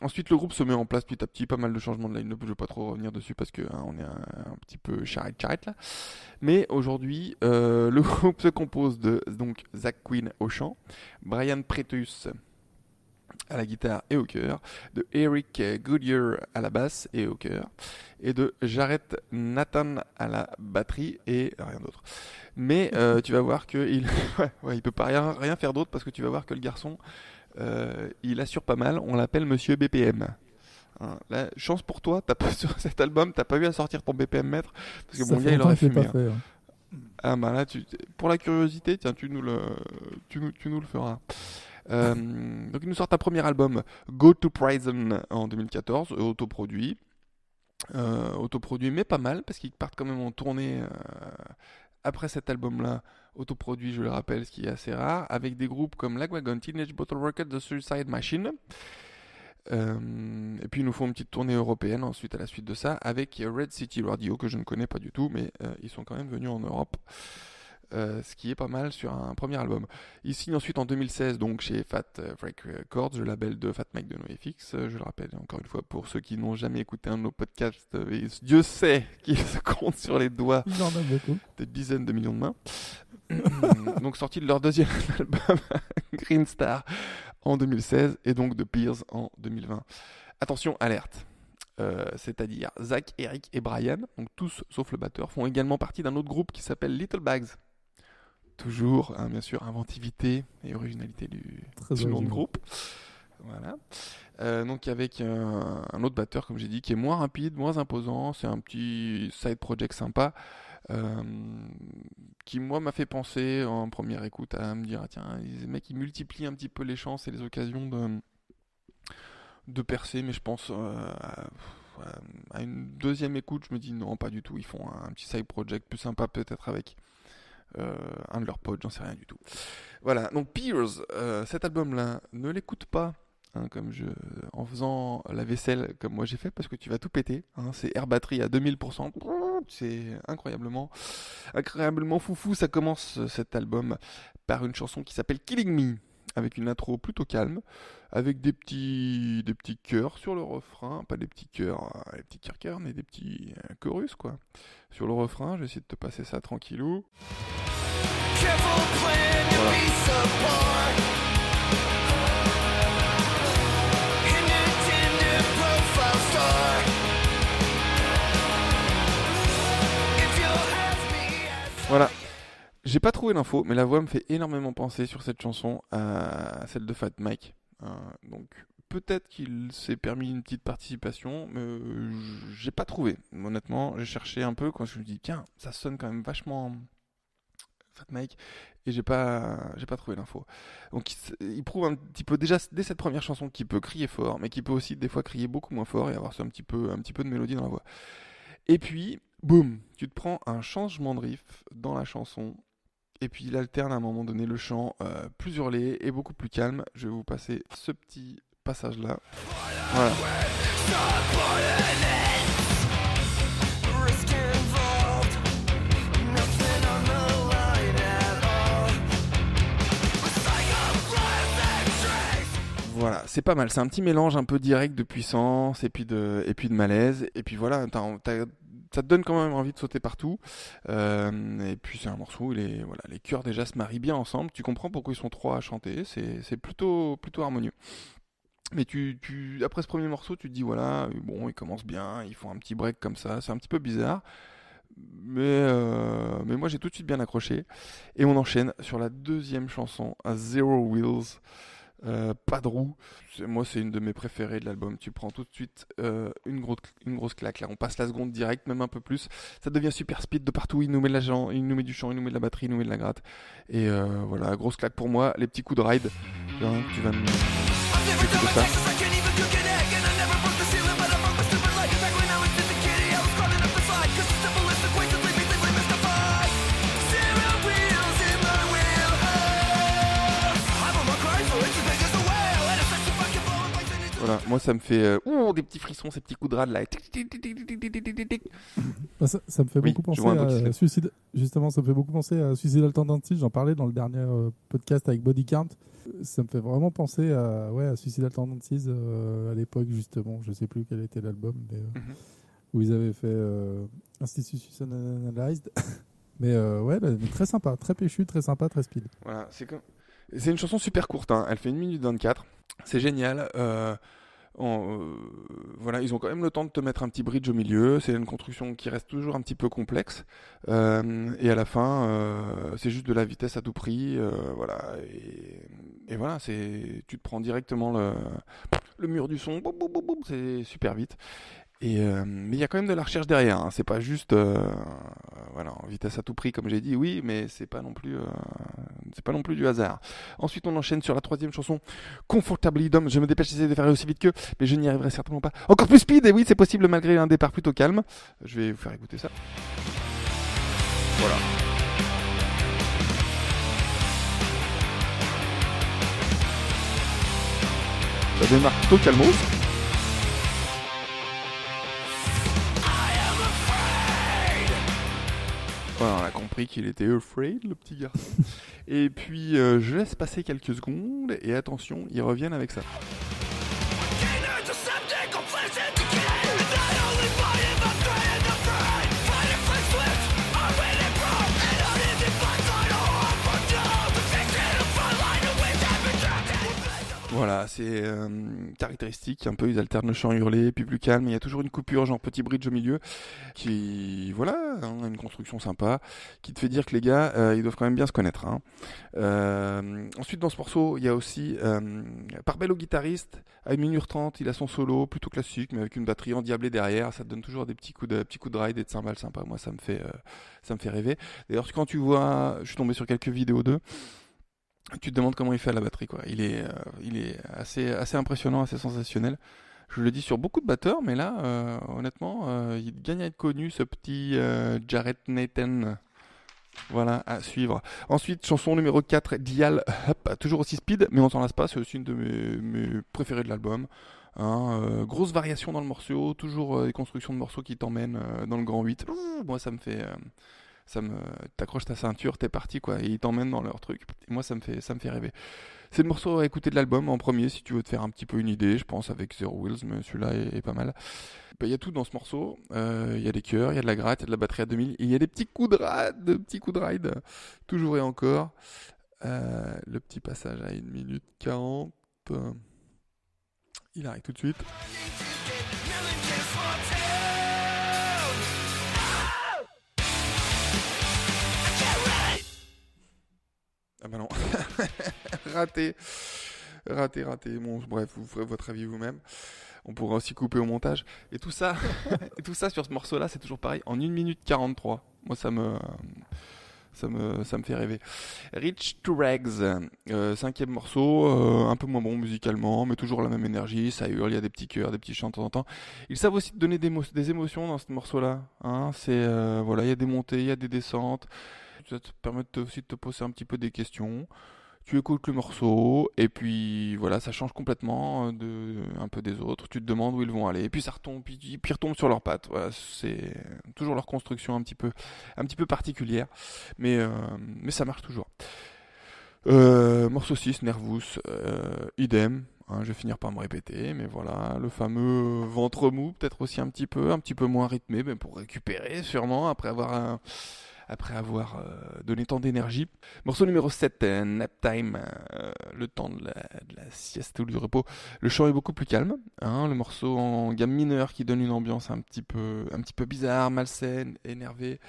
ensuite, le groupe se met en place petit à petit, pas mal de changements de line-up. Je ne vais pas trop revenir dessus parce que hein, on est un, un petit peu charrette charrette là. Mais aujourd'hui, euh, le groupe se compose de donc Zach Quinn au chant, Brian Pretus à la guitare et au chœur, de Eric Goodyear à la basse et au chœur, et de Jarrett Nathan à la batterie et rien d'autre. Mais euh, tu vas voir que il, ouais, ouais, il peut pas rien, rien faire d'autre parce que tu vas voir que le garçon, euh, il assure pas mal. On l'appelle Monsieur BPM. Hein, chance pour toi, t'as pas sur cet album, t'as pas eu à sortir ton BPM mètre parce que mon gars il aurait fumé. pas hein. fait. hein. Ah bah là, tu, pour la curiosité, tiens, tu nous le, tu nous, tu nous le feras. Euh, donc ils nous sortent un premier album, Go to Prison, en 2014, euh, autoproduit. Euh, autoproduit, mais pas mal, parce qu'ils partent quand même en tournée euh, après cet album-là, autoproduit, je le rappelle, ce qui est assez rare, avec des groupes comme Lagwagon, Teenage Bottle Rocket, The Suicide Machine. Et puis ils nous font une petite tournée européenne ensuite à la suite de ça avec Red City Radio que je ne connais pas du tout mais ils sont quand même venus en Europe euh, ce qui est pas mal sur un premier album. Ils signent ensuite en 2016 donc chez Fat euh, Wreck Records, le label de Fat Mike de NoFX. Euh, je le rappelle encore une fois pour ceux qui n'ont jamais écouté un de nos podcasts, et Dieu sait qu'ils se comptent sur les doigts Il en a beaucoup. des dizaines de millions de mains. donc sorti de leur deuxième album Green Star en 2016 et donc de Peers en 2020. Attention, alerte. Euh, c'est-à-dire Zach, Eric et Brian, donc tous sauf le batteur, font également partie d'un autre groupe qui s'appelle Little Bags. Toujours, hein, bien sûr, inventivité et originalité du, du nom de groupe. Voilà. Euh, donc avec un, un autre batteur, comme j'ai dit, qui est moins rapide, moins imposant. C'est un petit side project sympa. euh, qui moi m'a fait penser en première écoute à me dire ah, tiens les mecs ils multiplient un petit peu les chances et les occasions de de percer, mais je pense euh, à, à une deuxième écoute, je me dis non, pas du tout. Ils font un, petit side project plus sympa peut-être avec euh, un de leurs potes, j'en sais rien du tout. Voilà, donc Peers, euh, cet album-là, ne l'écoute pas. hein, comme je, en faisant la vaisselle comme moi j'ai fait parce que tu vas tout péter hein, c'est air batterie à 2000% c'est incroyablement incroyablement foufou ça commence euh, cet album par une chanson qui s'appelle Killing Me avec une intro plutôt calme, avec des petits, des petits chœurs sur le refrain, pas des petits chœurs, euh, des petits chœurs mais des petits euh, chorus quoi. Sur le refrain, je vais essayer de te passer ça tranquillou. Voilà. J'ai pas trouvé l'info, mais la voix me fait énormément penser sur cette chanson à celle de Fat Mike. Hein, donc peut-être qu'il s'est permis une petite participation, mais euh, j'ai pas trouvé. Honnêtement, j'ai cherché un peu quand je me dis tiens, ça sonne quand même vachement Fat Mike et j'ai pas j'ai pas trouvé l'info. Donc il, il prouve un petit peu déjà dès cette première chanson qu'il peut crier fort, mais qu'il peut aussi des fois crier beaucoup moins fort et avoir un petit peu un petit peu de mélodie dans la voix. Et puis boum, tu te prends un changement de riff dans la chanson. Et puis il alterne à un moment donné le chant euh, plus hurlé et beaucoup plus calme. Je vais vous passer ce petit passage là. Voilà, c'est pas mal. C'est un petit mélange un peu direct de puissance et puis de, de malaise. Et puis voilà, ça te donne quand même envie de sauter partout. Euh, et puis c'est un morceau où les, voilà, les chœurs déjà se marient bien ensemble. Tu comprends pourquoi ils sont trois à chanter. C'est plutôt, plutôt harmonieux. Mais après ce premier morceau, tu te dis voilà, bon, ils commencent bien, ils font un petit break comme ça, c'est un petit peu bizarre. Mais, euh, mais moi j'ai tout de suite bien accroché. Et on enchaîne sur la deuxième chanson, à Zero Wheels. Euh, pas de roue. C'est- Moi, c'est une de mes préférées de l'album. Tu prends tout de suite euh, une, grosse, une grosse claque. Là, on passe la seconde direct, même un peu plus. Ça devient super speed de partout. Il nous met de la gen- il nous met du chant, il nous met de la batterie, il nous met de la gratte. Et euh, voilà, grosse claque pour moi. Les petits coups de ride. Hein, tu vas me... Moi, ça me fait euh, des petits frissons, ces petits coups de rade là. Bah, ça, ça, me fait beaucoup penser à Suicide. Justement, ça me fait beaucoup penser à Suicide J'en parlais dans le dernier euh, podcast avec Body Count. Ça me fait vraiment penser à, ouais, à Suicide Alternative euh, à l'époque, justement. Je sais plus quel était l'album, euh, mhm. où ils avaient fait Institution Analyzed. mais ouais, très sympa, très péchu, très sympa, très speed. Voilà, c'est une chanson super courte, hein. elle fait 1 minute 24. C'est génial euh, voilà, ils ont quand même le temps de te mettre un petit bridge au milieu. C'est une construction qui reste toujours un petit peu complexe. Euh, et à la fin, euh, c'est juste de la vitesse à tout prix. euh, voilà. Et, voilà, c'est, tu te prends directement le, le mur du son. c'est super vite. Et euh, mais il y a quand même de la recherche derrière. hein. C'est pas juste, euh, voilà, vitesse à tout prix comme j'ai dit. Oui, mais c'est pas non plus, euh, c'est pas non plus du hasard. Ensuite, on enchaîne sur la troisième chanson, Comfortably Dumb. Je me dépêche d'essayer de faire aussi vite que, mais je n'y arriverai certainement pas. Encore plus speed, et oui, c'est possible malgré un départ plutôt calme. Je vais vous faire écouter ça. Voilà. Ça démarre plutôt calmos. Voilà, on a compris qu'il était afraid, le petit garçon. et puis, euh, je laisse passer quelques secondes, et attention, ils reviennent avec ça. Voilà, c'est euh, caractéristique, un peu, ils alternent le chant hurlé, puis plus calme, il y a toujours une coupure, genre petit bridge au milieu, qui, voilà, hein, une construction sympa, qui te fait dire que les gars, euh, ils doivent quand même bien se connaître. hein. Euh, ensuite, dans ce morceau, il y a aussi Parbel au guitariste, à 1 minute 30, il a son solo, plutôt classique, mais avec une batterie endiablée derrière, ça te donne toujours des petits coups de, petits coups de ride et de cymbales sympas, moi ça me fait, ça me fait rêver. D'ailleurs, quand tu vois, je suis tombé sur quelques vidéos d'eux, tu te demandes comment il fait à la batterie quoi. Il est, euh, il est assez, assez impressionnant, assez sensationnel. Je le dis sur beaucoup de batteurs, mais là, euh, honnêtement, euh, il gagne à être connu, ce petit Jarrett Nathan. Voilà, à suivre. Ensuite, chanson numéro 4, Dial Up, toujours aussi speed, mais on s'en lasse pas, c'est aussi une de mes, préférées de l'album. Hein, grosse variation dans le morceau, toujours des constructions de morceaux qui t'emmènent dans le grand 8. Ouh, moi, ça me fait. T'accroches ta ceinture, t'es parti quoi, et ils t'emmènent dans leur truc. Moi, ça me fait, ça me fait rêver. C'est le morceau à écouter de l'album en premier si tu veux te faire un petit peu une idée, je pense, avec Zero Wheels, mais celui-là est, pas mal. Ben, Il y a tout dans ce morceau. Euh, Il y a des chœurs, il y a de la gratte, il y a de la batterie à 2000, et il y a des petits coups de ride, de petits coups de ride, toujours et encore. Euh, le petit passage à 1 minute 40. euh, Il arrive tout de suite. Ah bah non. raté. Raté, raté. Bon, bref, vous ferez votre avis vous-même. On pourra aussi couper au montage. Et tout ça, et tout ça sur ce morceau-là, c'est toujours pareil. En 1 minute 43. Moi, ça me, ça me, ça me fait rêver. Rich to Rags, euh, cinquième morceau, euh, un peu moins bon musicalement, mais toujours la même énergie. Ça hurle, il y a des petits chœurs, des petits chants de temps en temps. Ils savent aussi donner des émotions dans ce morceau-là. Hein. C'est, euh, voilà, il y a des montées, il y a des descentes. Ça te permet aussi de te poser un petit peu des questions. Tu écoutes le morceau et puis voilà, ça change complètement euh, de un peu des autres. Tu te demandes où ils vont aller et puis ça retombe, puis, puis ils retombent sur leurs pattes. C'est toujours leur construction un petit peu, un petit peu particulière, mais euh, mais ça marche toujours. Euh, morceau 6, Nervous, idem. hein, je vais finir par me répéter, mais voilà, le fameux ventre mou, peut-être aussi un petit peu, un petit peu moins rythmé, mais pour récupérer sûrement après avoir un- après avoir euh, donné tant d'énergie. Morceau numéro 7, euh, Nap Time, euh, le temps de la, sieste ou du repos. Le chant est beaucoup plus calme. hein, le morceau en gamme mineure qui donne une ambiance un petit peu, un petit peu bizarre, malsaine, énervée.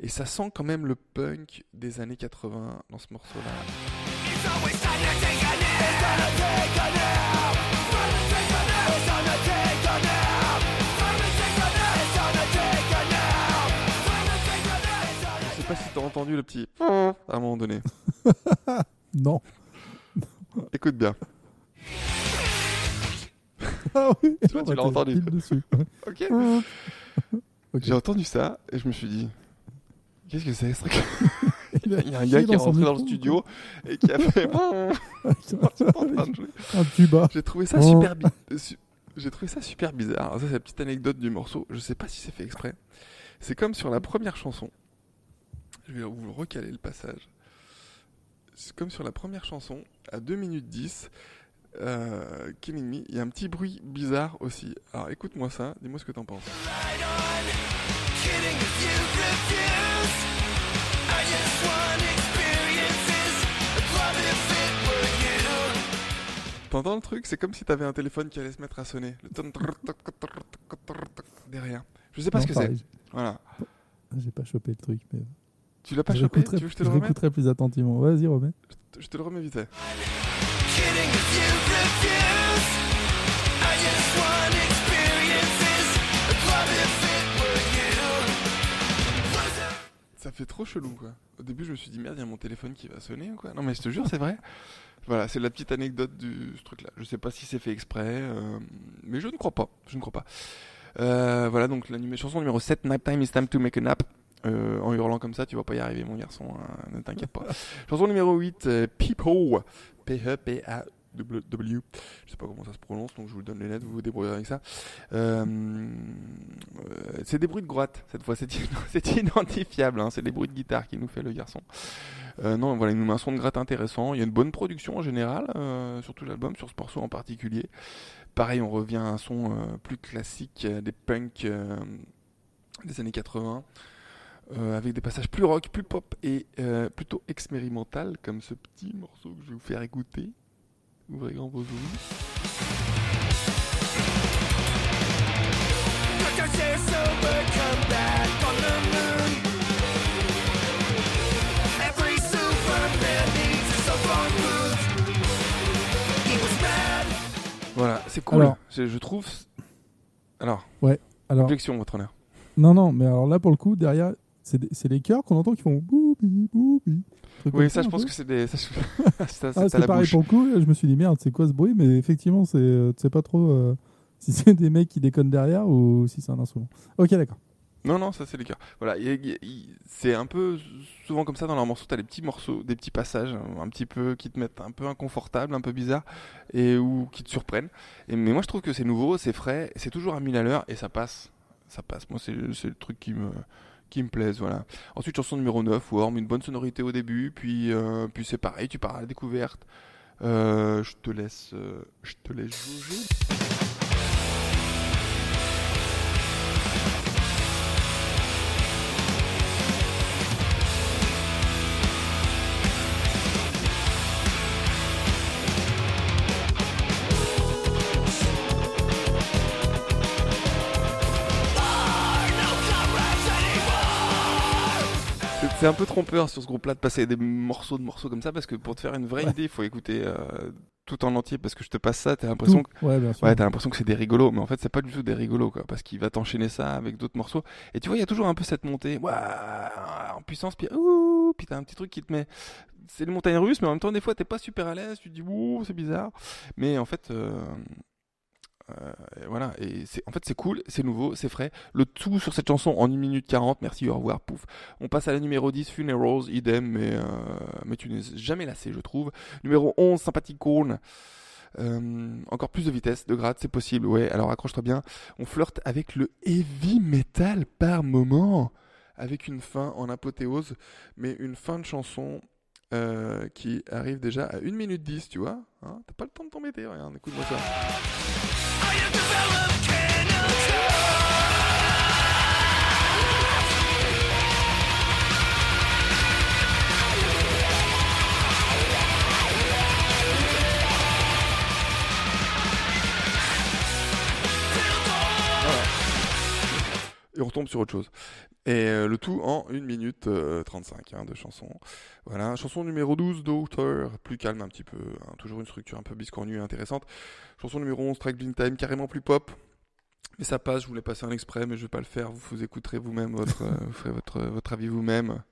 Et ça sent quand même le punk des années 80 dans ce morceau-là. Entendu le petit à un moment donné. Non. Écoute bien. Ah oui, Tu vois, tu on l'as entendu. dessus. Ok. Ok. J'ai entendu ça et je me suis dit, qu'est-ce que c'est ce truc? Il y a un gars qui est rentré dans le studio et qui a fait. Un tuba. J'ai trouvé ça Oh. super J'ai trouvé ça super bizarre. Alors ça, c'est la petite anecdote du morceau. Je sais pas si c'est fait exprès. C'est comme sur la première chanson. Je vais vous recaler le passage. C'est comme sur la première chanson, à 2 minutes 10, euh, Killing Me, il y a un petit bruit bizarre aussi. Alors écoute-moi ça, dis-moi ce que t'en penses. T'entends le truc? C'est comme si t'avais un téléphone qui allait se mettre à sonner. Le ton- derrière. Je sais pas Non, ce que c'est. Voilà. J'ai pas chopé le truc, mais. Tu l'as pas je chopé Tu veux que je te le je remette réécouterai plus attentivement. Vas-y, remets. Je te le remets vite. Ça fait trop chelou quoi. Au début je me suis dit merde il y a mon téléphone qui va sonner ou quoi. Non mais je te jure c'est vrai. Voilà c'est la petite anecdote du ce truc là. Je sais pas si c'est fait exprès euh, mais je ne crois pas. Je ne crois pas. Euh, voilà donc la chanson numéro 7 Nap Time is time to make a nap. Euh, en hurlant comme ça tu vas pas y arriver mon garçon hein, ne t'inquiète pas. chanson numéro 8 euh, People P E P A W W. Je sais pas comment ça se prononce donc je vous donne les lettres vous vous débrouillez avec ça. Euh, euh, c'est des bruits de grotte cette fois, c'est identifiable, hein, c'est des bruits de guitare qui nous fait le garçon. Non, voilà, il nous met un son de gratte intéressant. Il y a une bonne production en général, euh, sur tout l'album, sur ce morceau en particulier. Pareil, on revient à un son plus classique des punks des années 80, euh, avec des passages plus rock, plus pop et euh, plutôt expérimental, comme ce petit morceau que je vais vous faire écouter. Ouvrez grand vos oreilles. Voilà, c'est cool. Alors. je, je trouve. Alors, Alors, objection, votre honneur. non, non, mais alors là, pour le coup, derrière, c'est des- les chœurs qu'on entend qui font boubi, boubi. Oui, ça, je pense que c'est des. Ça, ça, Ah, c'est pareil bouche. pour le coup. Je me suis dit merde, c'est quoi ce bruit? Mais effectivement, c'est euh, tu sais pas trop euh, si c'est des mecs qui déconnent derrière ou si c'est un instrument. Ok, d'accord. Non, non, ça c'est les cœurs. Voilà, c'est un peu souvent comme ça dans leurs morceaux. T'as des petits morceaux, des petits passages, euh, un petit peu qui te mettent un peu inconfortable, un peu bizarre, et ou qui te surprennent. Et, mais moi, je trouve que c'est nouveau, c'est frais, c'est toujours à 1000 à l'heure et ça passe. Ça passe. Moi, c'est le truc qui me qui me plaise, voilà. Ensuite, chanson numéro 9, Worm, une bonne sonorité au début, puis euh, puis c'est pareil, tu pars à la découverte. Euh, je te laisse, euh, je te laisse juger. C'est- un peu trompeur sur ce groupe-là de passer des morceaux de morceaux comme ça parce que pour te faire une vraie Ouais. idée, il faut écouter euh, tout en entier parce que je te passe ça, t'as l'impression que. Ouais. Ouais, t'as l'impression que c'est des rigolos, mais en fait, c'est pas du tout des rigolos, quoi, parce qu'il va t'enchaîner ça avec d'autres morceaux. Et tu vois, il y a toujours un peu cette montée, ouah, en puissance, puis ouh, puis t'as un petit truc qui te met. C'est une montagne russe, mais en même temps, des fois, t'es pas super à l'aise, tu te dis, ouh, c'est bizarre. Mais en fait, euh, euh, et voilà, en fait, c'est cool, c'est nouveau, c'est frais. Le tout sur cette chanson en 1 minute 40, merci, au revoir, pouf. On passe à la numéro 10, Funerals, idem, mais, euh, mais tu n'es jamais lassé, je trouve. Numéro 11, Sympathicorn. Euh, encore plus de vitesse, de grade, c'est possible, ouais. Alors accroche-toi bien. On flirte avec le heavy metal par moment, avec une fin en apothéose, mais une fin de chanson euh, qui arrive déjà à 1 minute 10, tu vois. Hein T'as pas le temps de t'embêter, écoute-moi ça. Et on retombe sur autre chose. Et euh, le tout en 1 minute euh, 35 hein, de chanson. Voilà, chanson numéro 12 d'auteur, plus calme un petit peu, hein, toujours une structure un peu biscornue et intéressante. Chanson numéro 11, Track Blind Time, carrément plus pop. Mais ça passe, je voulais passer un exprès, mais je vais pas le faire. Vous, vous écouterez vous-même, votre, euh, vous ferez votre, votre avis vous-même.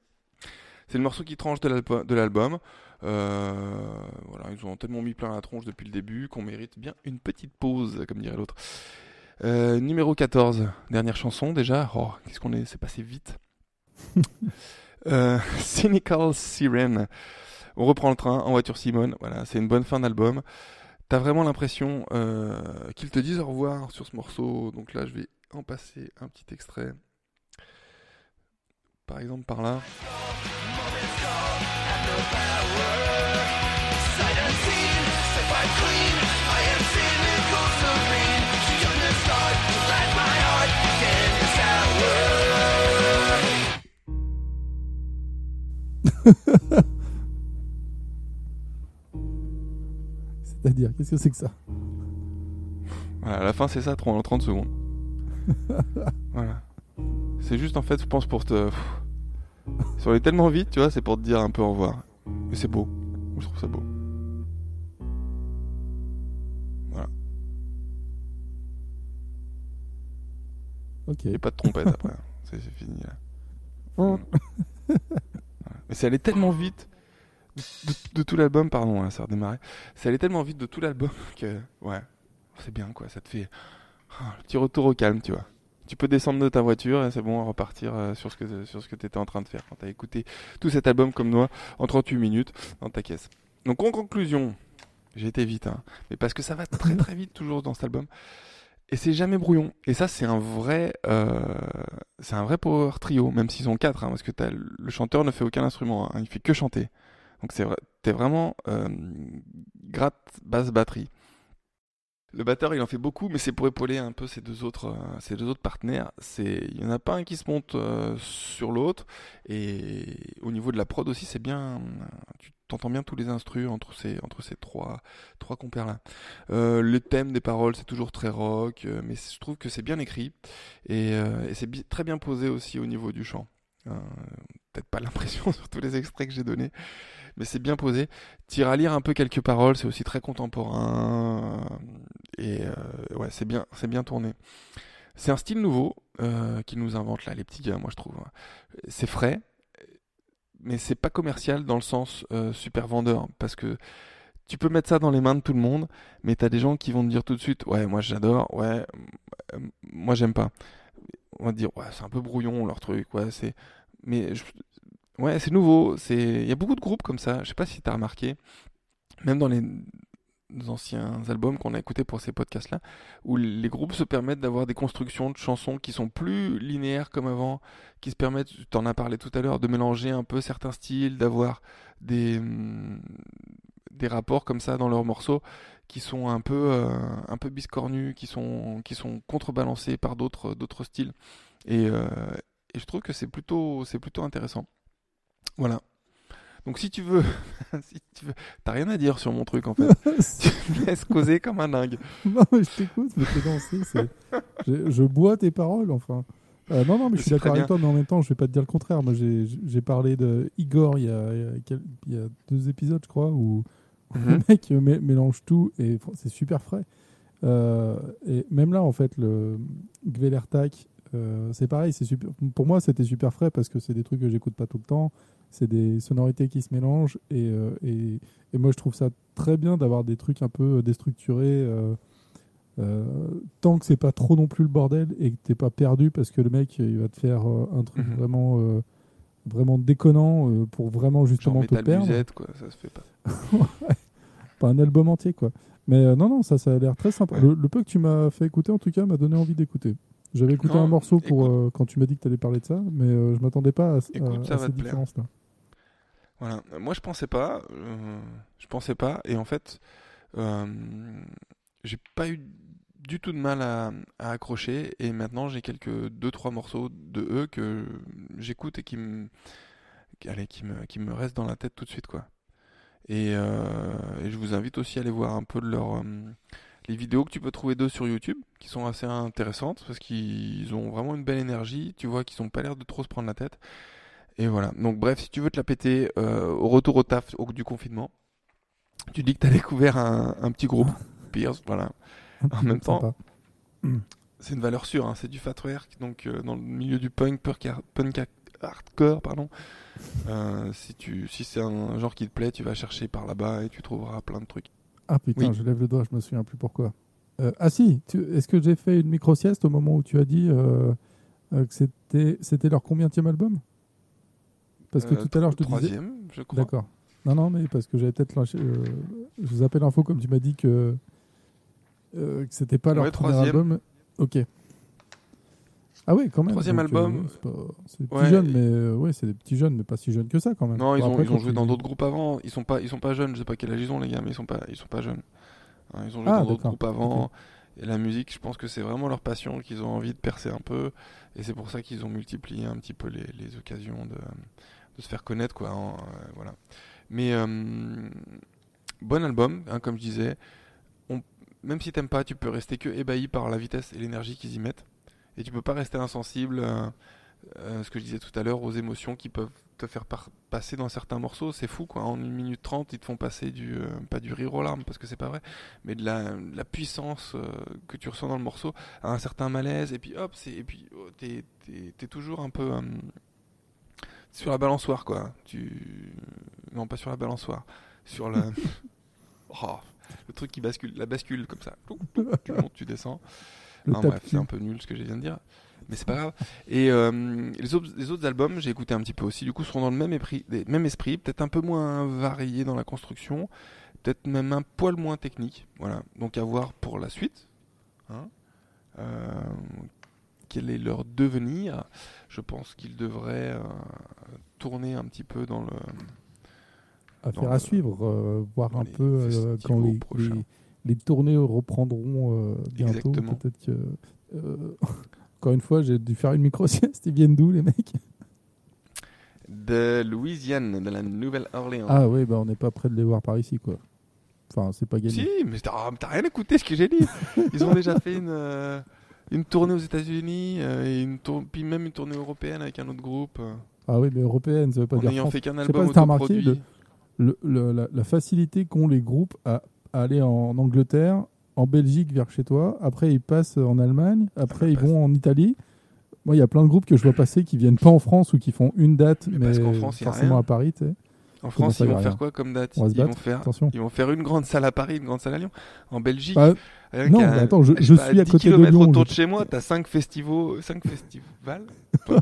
C'est le morceau qui tranche de l'album. Euh, voilà, ils ont tellement mis plein la tronche depuis le début qu'on mérite bien une petite pause, comme dirait l'autre. Euh, numéro 14, dernière chanson déjà. Oh, qu'est-ce qu'on est, c'est passé vite. Euh, Cynical Siren. On reprend le train en voiture Simone. Voilà, c'est une bonne fin d'album. T'as vraiment l'impression euh, qu'ils te disent au revoir sur ce morceau. Donc là, je vais en passer un petit extrait. Par exemple, par là. C'est-à-dire, qu'est-ce que c'est que ça? Voilà, à la fin, c'est ça, 30, 30 secondes. voilà. C'est juste, en fait, je pense pour te. Pff. Ça allait tellement vite, tu vois, c'est pour te dire un peu au revoir. Mais c'est beau. Je trouve ça beau. Voilà. Ok. A pas de trompette après. hein. C'est fini là. Voilà. Mais c'est allé tellement vite de, tout l'album, pardon, hein, ça a redémarré. C'est allé tellement vite de tout l'album que, ouais, c'est bien quoi. Ça te fait ah, le petit retour au calme, tu vois. Tu peux descendre de ta voiture et c'est bon, repartir euh, sur ce que sur ce t'étais en train de faire quand t'as écouté tout cet album comme moi en 38 minutes dans ta caisse. Donc en conclusion, j'ai été vite, hein, mais parce que ça va très très vite toujours dans cet album. Et c'est jamais brouillon. Et ça, c'est un vrai, euh, c'est un vrai power trio, même s'ils ont quatre, hein, parce que le chanteur ne fait aucun instrument, hein, il fait que chanter. Donc c'est vrai, t'es vraiment euh, gratte, basse, batterie. Le batteur, il en fait beaucoup, mais c'est pour épauler un peu ses deux autres, euh, ses deux autres partenaires. Il y en a pas un qui se monte euh, sur l'autre. Et au niveau de la prod aussi, c'est bien. T'entends bien tous les instrus entre ces, entre ces trois, trois compères là. Euh, le thème des paroles, c'est toujours très rock, euh, mais je trouve que c'est bien écrit et, euh, c'est très bien posé aussi au niveau du chant. Euh, Peut-être pas l'impression sur tous les extraits que j'ai donnés, mais c'est bien posé. Tire à lire un peu quelques paroles, c'est aussi très contemporain et ouais, c'est bien, c'est bien tourné. C'est un style nouveau qu'ils nous inventent là, les petits gars, moi je trouve. C'est frais, mais c'est pas commercial dans le sens euh, super vendeur, parce que tu peux mettre ça dans les mains de tout le monde, mais t'as des gens qui vont te dire tout de suite, ouais, moi j'adore, ouais, euh, moi j'aime pas. On va te dire, ouais, c'est un peu brouillon leur truc, ouais, c'est, mais ouais, c'est nouveau, il y a beaucoup de groupes comme ça. Je sais pas si t'as remarqué, même dans les anciens albums qu'on a écoutés pour ces podcasts-là, où les groupes se permettent d'avoir des constructions de chansons qui sont plus linéaires comme avant, qui se permettent, tu en as parlé tout à l'heure, de mélanger un peu certains styles, d'avoir des, hum, des rapports comme ça dans leurs morceaux qui sont un peu, euh, un peu biscornus, qui sont, qui sont contrebalancés par d'autres, d'autres styles. Et, euh, et je trouve que c'est plutôt, c'est plutôt intéressant. Voilà. Donc si tu veux, si tu veux, t'as rien à dire sur mon truc en fait. tu me laisses causer comme un dingue. non, mais je t'écoute, mais t'es dansé. c'est- Je, je bois tes paroles, enfin. Euh, non, non, mais je suis d'accord avec toi, mais en même temps, je vais pas te dire le contraire. Moi, j'ai parlé de Igor il y, a, il y deux épisodes, je crois, où, où le Mhm. mec mé- mélange tout et c'est super frais. Euh, et même là, en fait, le Gvelertak, euh, c'est pareil. c'est Super, pour moi, c'était super frais parce que c'est des trucs que j'écoute pas tout le temps. C'est des sonorités qui se mélangent. Et, euh, et, et moi, je trouve ça très bien d'avoir des trucs un peu déstructurés. euh, euh, tant que c'est pas trop non plus le bordel et que t'es pas perdu parce que le mec il va te faire euh, un truc Mhm. vraiment euh, vraiment déconnant euh, pour vraiment Genre justement te métal perdre musette quoi, ça se fait pas. pas un album entier quoi mais euh, non non ça ça a l'air très sympa Ouais. le, le peu que tu m'as fait écouter en tout cas m'a donné envie d'écouter j'avais écouté Non, un morceau pour euh, quand tu m'as dit que tu allais parler de ça mais euh, je m'attendais pas à, Écoute, à- à cette te différence là Euh, Moi, je pensais pas. euh, je pensais pas. Et en fait, euh, j'ai pas eu du tout de mal à, accrocher. Et maintenant, j'ai quelques deux trois morceaux de eux que j'écoute et qui me, allez, qui me, qui me restent dans la tête tout de suite, quoi. Et, je vous invite aussi à aller voir un peu de leur, les vidéos que tu peux trouver d'eux sur YouTube, qui sont assez intéressantes parce qu'ils ont vraiment une belle énergie. Tu vois qu'ils ont pas l'air de trop se prendre la tête. Et voilà. Donc bref, si tu veux te la péter euh, au retour au taf au, du confinement, tu dis que tu as découvert un, un petit groupe, Pierce, voilà. Petit même temps, sympa. C'est une valeur sûre, hein, c'est du fatwork, donc euh, dans le milieu du punk, punk, ar- punk ar- hardcore, pardon. Euh, si tu, si c'est un genre qui te plaît, tu vas chercher par là-bas et tu trouveras plein de trucs. ah putain Oui. je lève le doigt je me souviens plus pourquoi ah si est-ce que j'ai fait une micro sieste au moment où tu as dit que c'était c'était leur combienième album? Parce que Euh, tout à l'heure je te disais troisième, je crois. D'accord. Non, non, mais parce que j'avais peut-être lâché. euh, je vous appelle l'info comme tu m'as dit que, euh, que c'était pas leur premier troisième. album. Ok. Ah oui, quand même. Troisième donc, album. euh, c'est pas- des petits jeunes, mais euh, ouais, c'est des petits jeunes, mais pas si jeunes que ça quand même. Non, ils ont, après, ils ont quand joué dans d'autres groupes avant. Ils sont pas, ils sont pas jeunes. Je sais pas quel âge ils ont les gars, mais ils sont pas, ils sont pas jeunes. Hein, ils ont joué Ah, dans d'autres groupes avant. Et la musique, je pense que c'est vraiment leur passion, qu'ils ont envie de percer un peu. Et c'est pour ça qu'ils ont multiplié un petit peu les, les occasions de, de se faire connaître, quoi. hein, euh, voilà. Mais euh, bon album, hein, comme je disais. Même si t'aimes pas, tu peux rester que ébahi par la vitesse et l'énergie qu'ils y mettent. Et tu peux pas rester insensible. euh, ce que je disais tout à l'heure, aux émotions qui peuvent te faire passer dans certains morceaux, c'est fou quoi. En 1 minute 30, ils te font passer du, euh, pas du rire aux larmes parce que c'est pas vrai, mais de la, puissance que tu ressens dans le morceau, à un certain malaise, et puis hop, et puis oh, t'es, toujours un peu sur la balançoire quoi. Tu, non pas sur la balançoire, sur le, Oh, le truc qui bascule, la bascule comme ça. Tu montes, tu descends. Bref, c'est un peu nul ce que je viens de dire, mais c'est pas grave. Et euh, les, autres, les autres albums, j'ai écouté un petit peu aussi, du coup, seront dans le même, épris- même esprit, peut-être un peu moins varié dans la construction, peut-être même un poil moins technique. Voilà, donc à voir pour la suite. hein. Euh, quel est leur devenir Je pense qu'ils devraient euh, tourner un petit peu dans le. à dans faire le- à suivre, euh, voir un peu euh, quand les, les, les tournées reprendront bientôt. Exactement. Peut-être que. encore une fois, j'ai dû faire une micro-sieste. Ils viennent d'où, les mecs? De Louisiane, de la Nouvelle-Orléans. Ah oui, bah, on n'est pas près de les voir par ici, quoi. Enfin, c'est pas gagné. Si, mais t'as ah, t'as rien écouté ce que j'ai dit. Ils ont déjà fait une, euh, une tournée aux États-Unis euh, et une tour- puis même une tournée européenne avec un autre groupe. euh, Ah oui, mais européenne, ça veut pas en dire n'ayant France. fait qu'un pas album t'as remarqué, le- le- la, la facilité qu'ont les groupes à, à aller en Angleterre, en Belgique vers chez toi, après ils passent en Allemagne, après ils passe. vont en Italie. Moi, il y a plein de groupes que je vois passer qui viennent pas en France ou qui font une date, Mais mais, parce qu'en France, il y a forcément rien. à Paris. tu sais. En France, ils vont faire rien quoi comme date Ils vont faire. Ils vont faire une grande salle à Paris, une grande salle à Lyon. En Belgique, Bah, non, qu'à- mais attends, je- je pas, suis à 10 côté de Lyon, autour je- de chez moi, t'as 5 festivals, 5 festivals,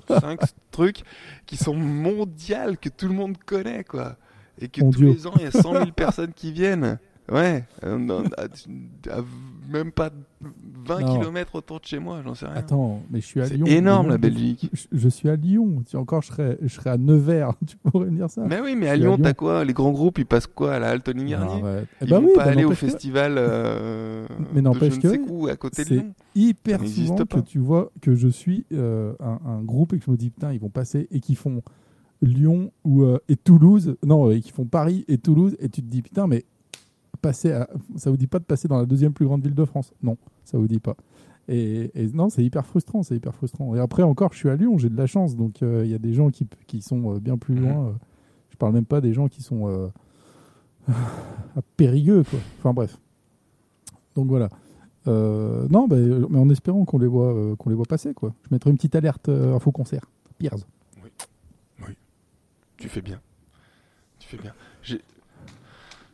5 trucs qui sont mondiales, que tout le monde connaît, quoi. Et que tous Mondiaux. les ans, il y a 100 000 personnes qui viennent. Ouais, euh, non, à, à même pas 20 Non. km autour de chez moi, j'en sais rien. Attends, mais je suis à C'est Lyon. énorme, la Belgique. Je, je suis à Lyon. Si encore je serais, je serais à Nevers, tu pourrais me dire ça Mais oui, mais à Je suis à Lyon, t'as Lyon. quoi? Les grands groupes, ils passent quoi à la Non, Garnier? Arrête. Eh Ils bah vont oui, pas aller au n'empêche que- festival euh, Mais de n'empêche je ne que sais où, à côté de c'est Lyon. hyper n'existe souvent pas. que tu vois que je suis euh, un, un groupe et que je me dis putain ils vont passer et qui font Lyon ou euh, et Toulouse non et qui font Paris et Toulouse et tu te dis putain mais passer à, ça vous dit pas de passer dans la deuxième plus grande ville de France? Non ça vous dit pas et, et non c'est hyper frustrant c'est hyper frustrant et après encore je suis à Lyon j'ai de la chance donc euh, il y a des gens qui, qui sont euh, bien plus Mhm. loin euh, je parle même pas des gens qui sont euh, à Périgueux quoi enfin bref donc voilà euh, non, bah, mais en espérant qu'on les voit, euh, qu'on les voit passer, quoi. Je mettrai une petite alerte euh, info concert. Piers. Tu fais bien. Tu fais bien. J'ai-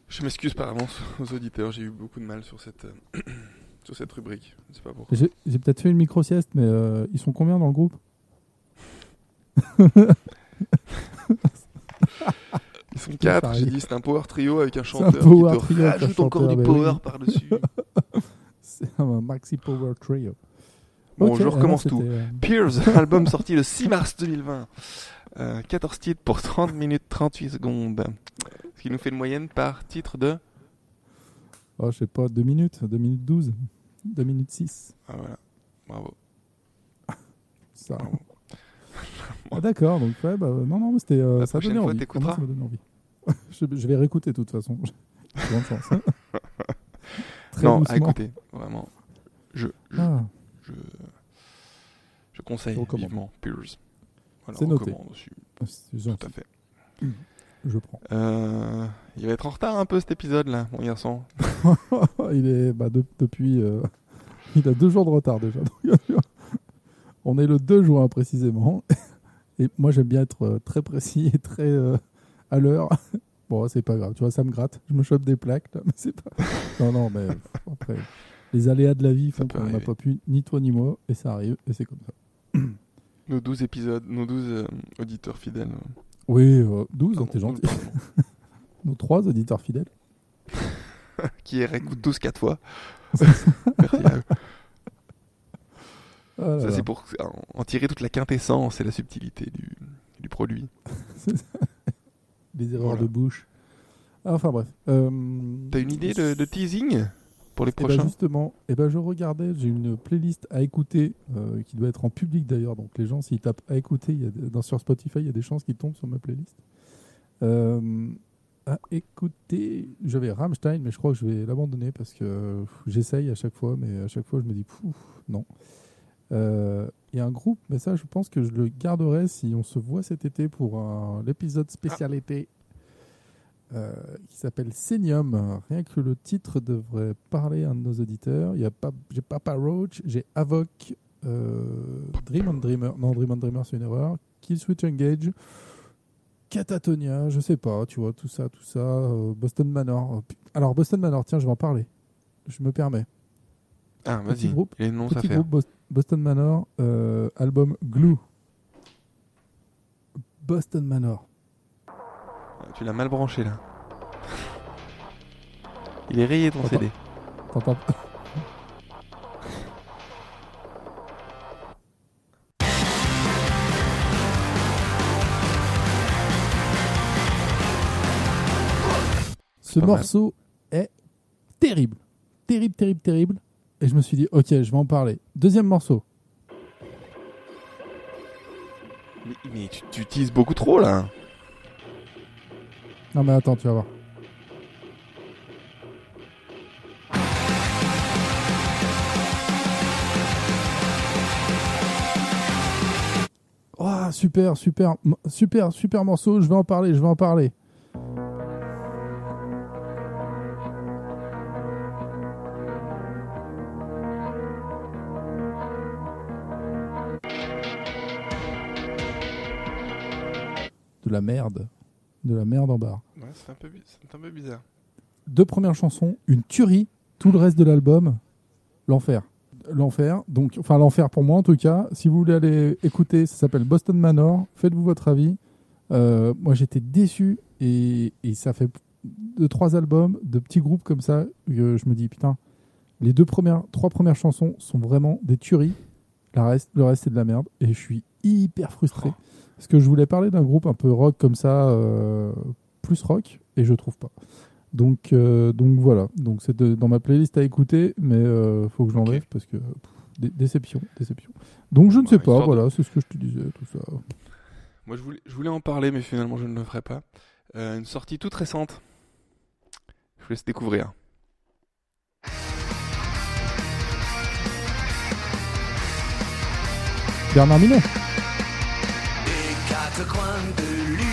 Je m'excuse par avance aux auditeurs, j'ai eu beaucoup de mal sur cette, euh, sur cette rubrique. Je sais pas pourquoi. J'ai j'ai peut-être fait une micro sieste, mais euh, ils sont combien dans le groupe? Ils sont quatre, j'ai dit c'est un power trio avec un un chanteur power qui te trio un rajoute encore du power oui. par-dessus. C'est un maxi power trio. Bon, Ok, je recommence tout. euh, Pierce, album sorti le 6 mars 2020. Euh, 14 titres pour 30 minutes 38 secondes. Ce qui nous fait une moyenne par titre de... oh, je sais pas, 2 minutes, 2 minutes 12, 2 minutes 6. Ah voilà, bravo. Ça. bravo. Ah, D'accord, donc ouais, bah, non, non, mais c'était, euh, La ça prochaine fois, envie. t'écouteras. Ça m'a donné envie. je, je vais réécouter de toute façon. Grande chance. Très non, à doucement. écouter, vraiment. Je, je, Ah, je, je conseille vivement Pierce. Voilà, C'est noté. aussi, c'est tout à fait. Je prends. Euh, il va être en retard un peu cet épisode-là, mon garçon. il est bah, de- depuis. euh, il a deux jours de retard déjà. On est le 2 juin précisément. Et moi, j'aime bien être euh, très précis et très euh, à l'heure. Bon, c'est pas grave. Tu vois, ça me gratte. Je me chope des plaques. Là, mais c'est pas. Non, non, mais après, les aléas de la vie font qu'on n'a pas pu, ni toi ni moi, et ça arrive, et c'est comme ça. Nos 12 épisodes, nos 12 euh, auditeurs fidèles. Oui, euh, 12, Pardon, t'es gentil. 12. Nos trois auditeurs fidèles. qui réécoutent tous 4 fois. Merci à eux. Ah Ça, c'est pour en- tirer toute la quintessence et la subtilité du, du produit. Les erreurs Voilà. de bouche. Ah, Enfin bref. Euh, T'as une idée de, de teasing? Pour les Eh ben prochains justement, eh ben je regardais, j'ai une playlist à écouter euh, qui doit être en public d'ailleurs. Donc les gens, s'ils tapent à écouter, y a des- dans, sur Spotify, il y a des chances qu'ils tombent sur ma playlist. Euh, à écouter, j'avais Rammstein, mais je crois que je vais l'abandonner parce que j'essaye à chaque fois, mais à chaque fois je me dis pouf, non. Euh, Il y a un groupe, mais ça je pense que je le garderai si on se voit cet été pour l'épisode spécialité euh, qui s'appelle Senium. Rien que le titre devrait parler à un de nos auditeurs. Il y a pas, j'ai Papa Roach, j'ai Avoc, euh, Dream on Dreamer. Non, Dream on Dreamer, c'est une erreur. Kill Switch Engage, Catatonia, je sais pas, tu vois, tout ça, tout ça. euh, Boston Manor. Oh, Alors, Boston Manor, tiens, je vais en parler. Je me permets. Ah, Petit vas-y. groupe, Il y a une annonce à Petit faire. groupe Bos- Boston Manor, euh, album Glue. Boston Manor. Tu l'as mal branché là. Il est rayé ton. CD. T'entends Ce mal. morceau est terrible. Terrible, terrible, terrible. Et je me suis dit, ok, je vais en parler. Deuxième morceau. Mais, mais tu, tu utilises beaucoup trop là. Non mais attends, tu vas voir. Super, super, super, super morceau, je vais en parler, je vais en parler. de la merde. De la merde en barre. Ouais, c'est un, peu un bizarre. Deux premières chansons, une tuerie. Tout le reste de l'album, l'enfer. L'enfer. Donc, enfin, l'enfer pour moi en tout cas. Si vous voulez aller écouter, ça s'appelle Boston Manor. Faites-vous votre avis. Euh, moi, j'étais déçu et, et ça fait deux, trois albums de petits groupes comme ça. que je me dis, putain, les deux premières, trois premières chansons sont vraiment des tueries. Le reste, le reste c'est de la merde. Et je suis hyper frustré. Parce que je voulais parler d'un groupe un peu rock comme ça, euh, plus rock, et je trouve pas. Donc, euh, donc voilà. Donc c'est dans ma playlist à écouter, mais euh, faut que je l'enlève parce que pff, dé- déception, déception. Donc je ne Bah, sais pas. de- Voilà, c'est ce que je te disais, tout ça. Moi, je voulais, je voulais en parler, mais finalement, je ne le ferai pas. Euh, une sortie toute récente. Je vous laisse découvrir. Bernard Minet. Des quatre coins de.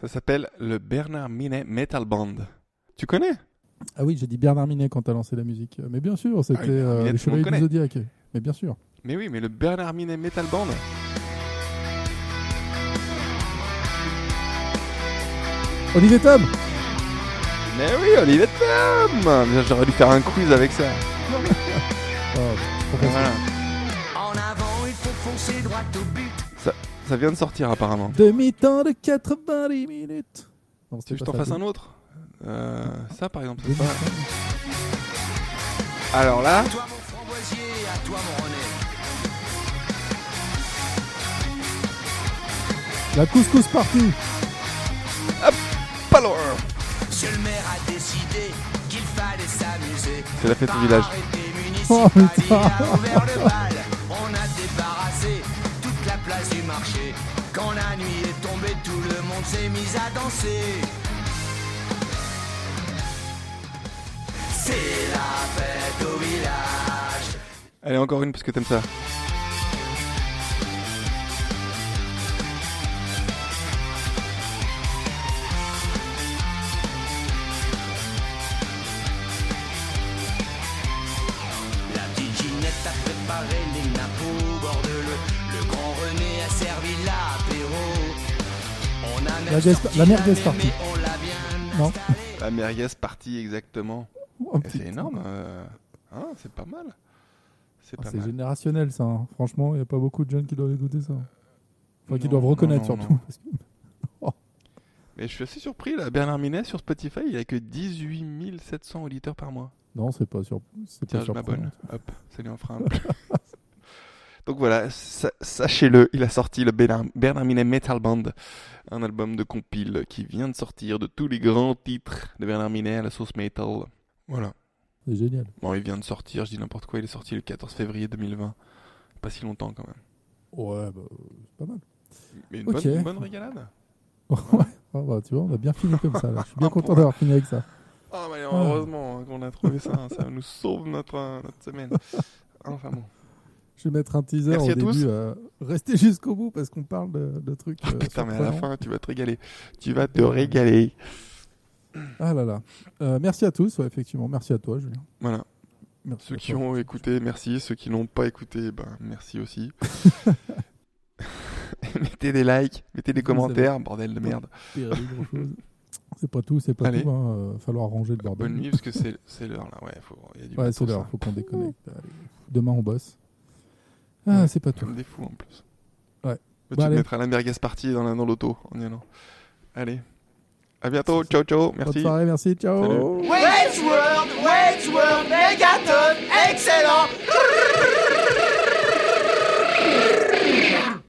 Ça s'appelle le Bernard Minet Metal Band. Tu connais? Ah oui, j'ai dit Bernard Minet quand t'as lancé la musique. Mais bien sûr, c'était Ah oui, Bernard euh, Minet, les Chevaliers du. Zodiac. Mais bien sûr. Mais oui, mais le Bernard Minet Metal Band. Olivier Tom Mais oui, Olivier Tom J'aurais dû faire un quiz avec ça. Oh. Voilà. En avant, il faut foncer droit au but. Ça vient de sortir apparemment. Demi-temps de 90 minutes. Non, Tu veux que je t'en fasse un autre Euh, Ça par exemple, c'est pas... Alors là, À toi, mon framboisier, à toi, mon René. La couscous party. pas loin Monsieur le maire a décidé qu'il fallait s'amuser. C'est la fête au village. Oh, Oh putain. Quand la nuit est tombée, tout le monde s'est mis à danser. C'est la fête au village. Allez, encore une parce que t'aimes ça. La la merguez bien Non. La merguez partie exactement. Oh. C'est énorme. euh, hein, c'est pas mal. C'est Ah, générationnel ça. hein. Franchement, il n'y a pas beaucoup de jeunes qui doivent écouter ça. Enfin, qui doivent reconnaître non, surtout. non. parce que- Mais je suis assez surpris là. Bernard Minet sur Spotify, il a que 18 700 auditeurs par mois. Non, c'est pas. C'est Tiens, pas je m'abonne. Hop, ça lui en fera un peu. Donc voilà, sa- sachez-le, il a sorti le Bernard, Minet Metal Band, un album de compile qui vient de sortir de tous les grands titres de Bernard Minet à la sauce metal. Voilà. C'est génial. Bon, il vient de sortir, je dis n'importe quoi, il est sorti le 14 février 2020. Pas si longtemps quand même. Ouais, bah, c'est pas mal. Mais une, bonne, une bonne régalade. ouais, Ah bah, tu vois, on a bien fini comme ça. Là. Je suis bien Un content d'avoir fini avec ça. Ah, mais heureusement hein, qu'on a trouvé ça, ça nous sauve notre, notre semaine. Enfin bon. Je vais mettre un teaser Merci au début. euh, restez jusqu'au bout parce qu'on parle de, de trucs. Ah, euh, putain, mais à la fin, tu vas te régaler. Tu vas te régaler. Ah là là. Euh, merci à tous, ouais, effectivement. Merci à toi, Julien. Voilà. Merci Ceux qui toi. ont écouté, merci. Ceux qui n'ont pas écouté, ben merci aussi. mettez des likes, mettez des commentaires, bordel de merde. C'est pas tout, c'est pas Allez. tout. Hein. falloir ranger le bordel. Bonne nuit, parce que c'est l'heure là. Ouais, faut, il y a du Ouais, c'est l'heure, hein. faut qu'on déconnecte. Demain, on bosse. Ah, Ouais, c'est pas tout. Comme des fous en plus. Ouais. Tu Bon, te allez. mettras la merguez partie dans la- dans l'auto en y allant. Allez. À bientôt. Ciao, ciao. Bonne Merci. soirée, merci, ciao. Salut. Wayne's World, Wayne's World, Megaton, excellent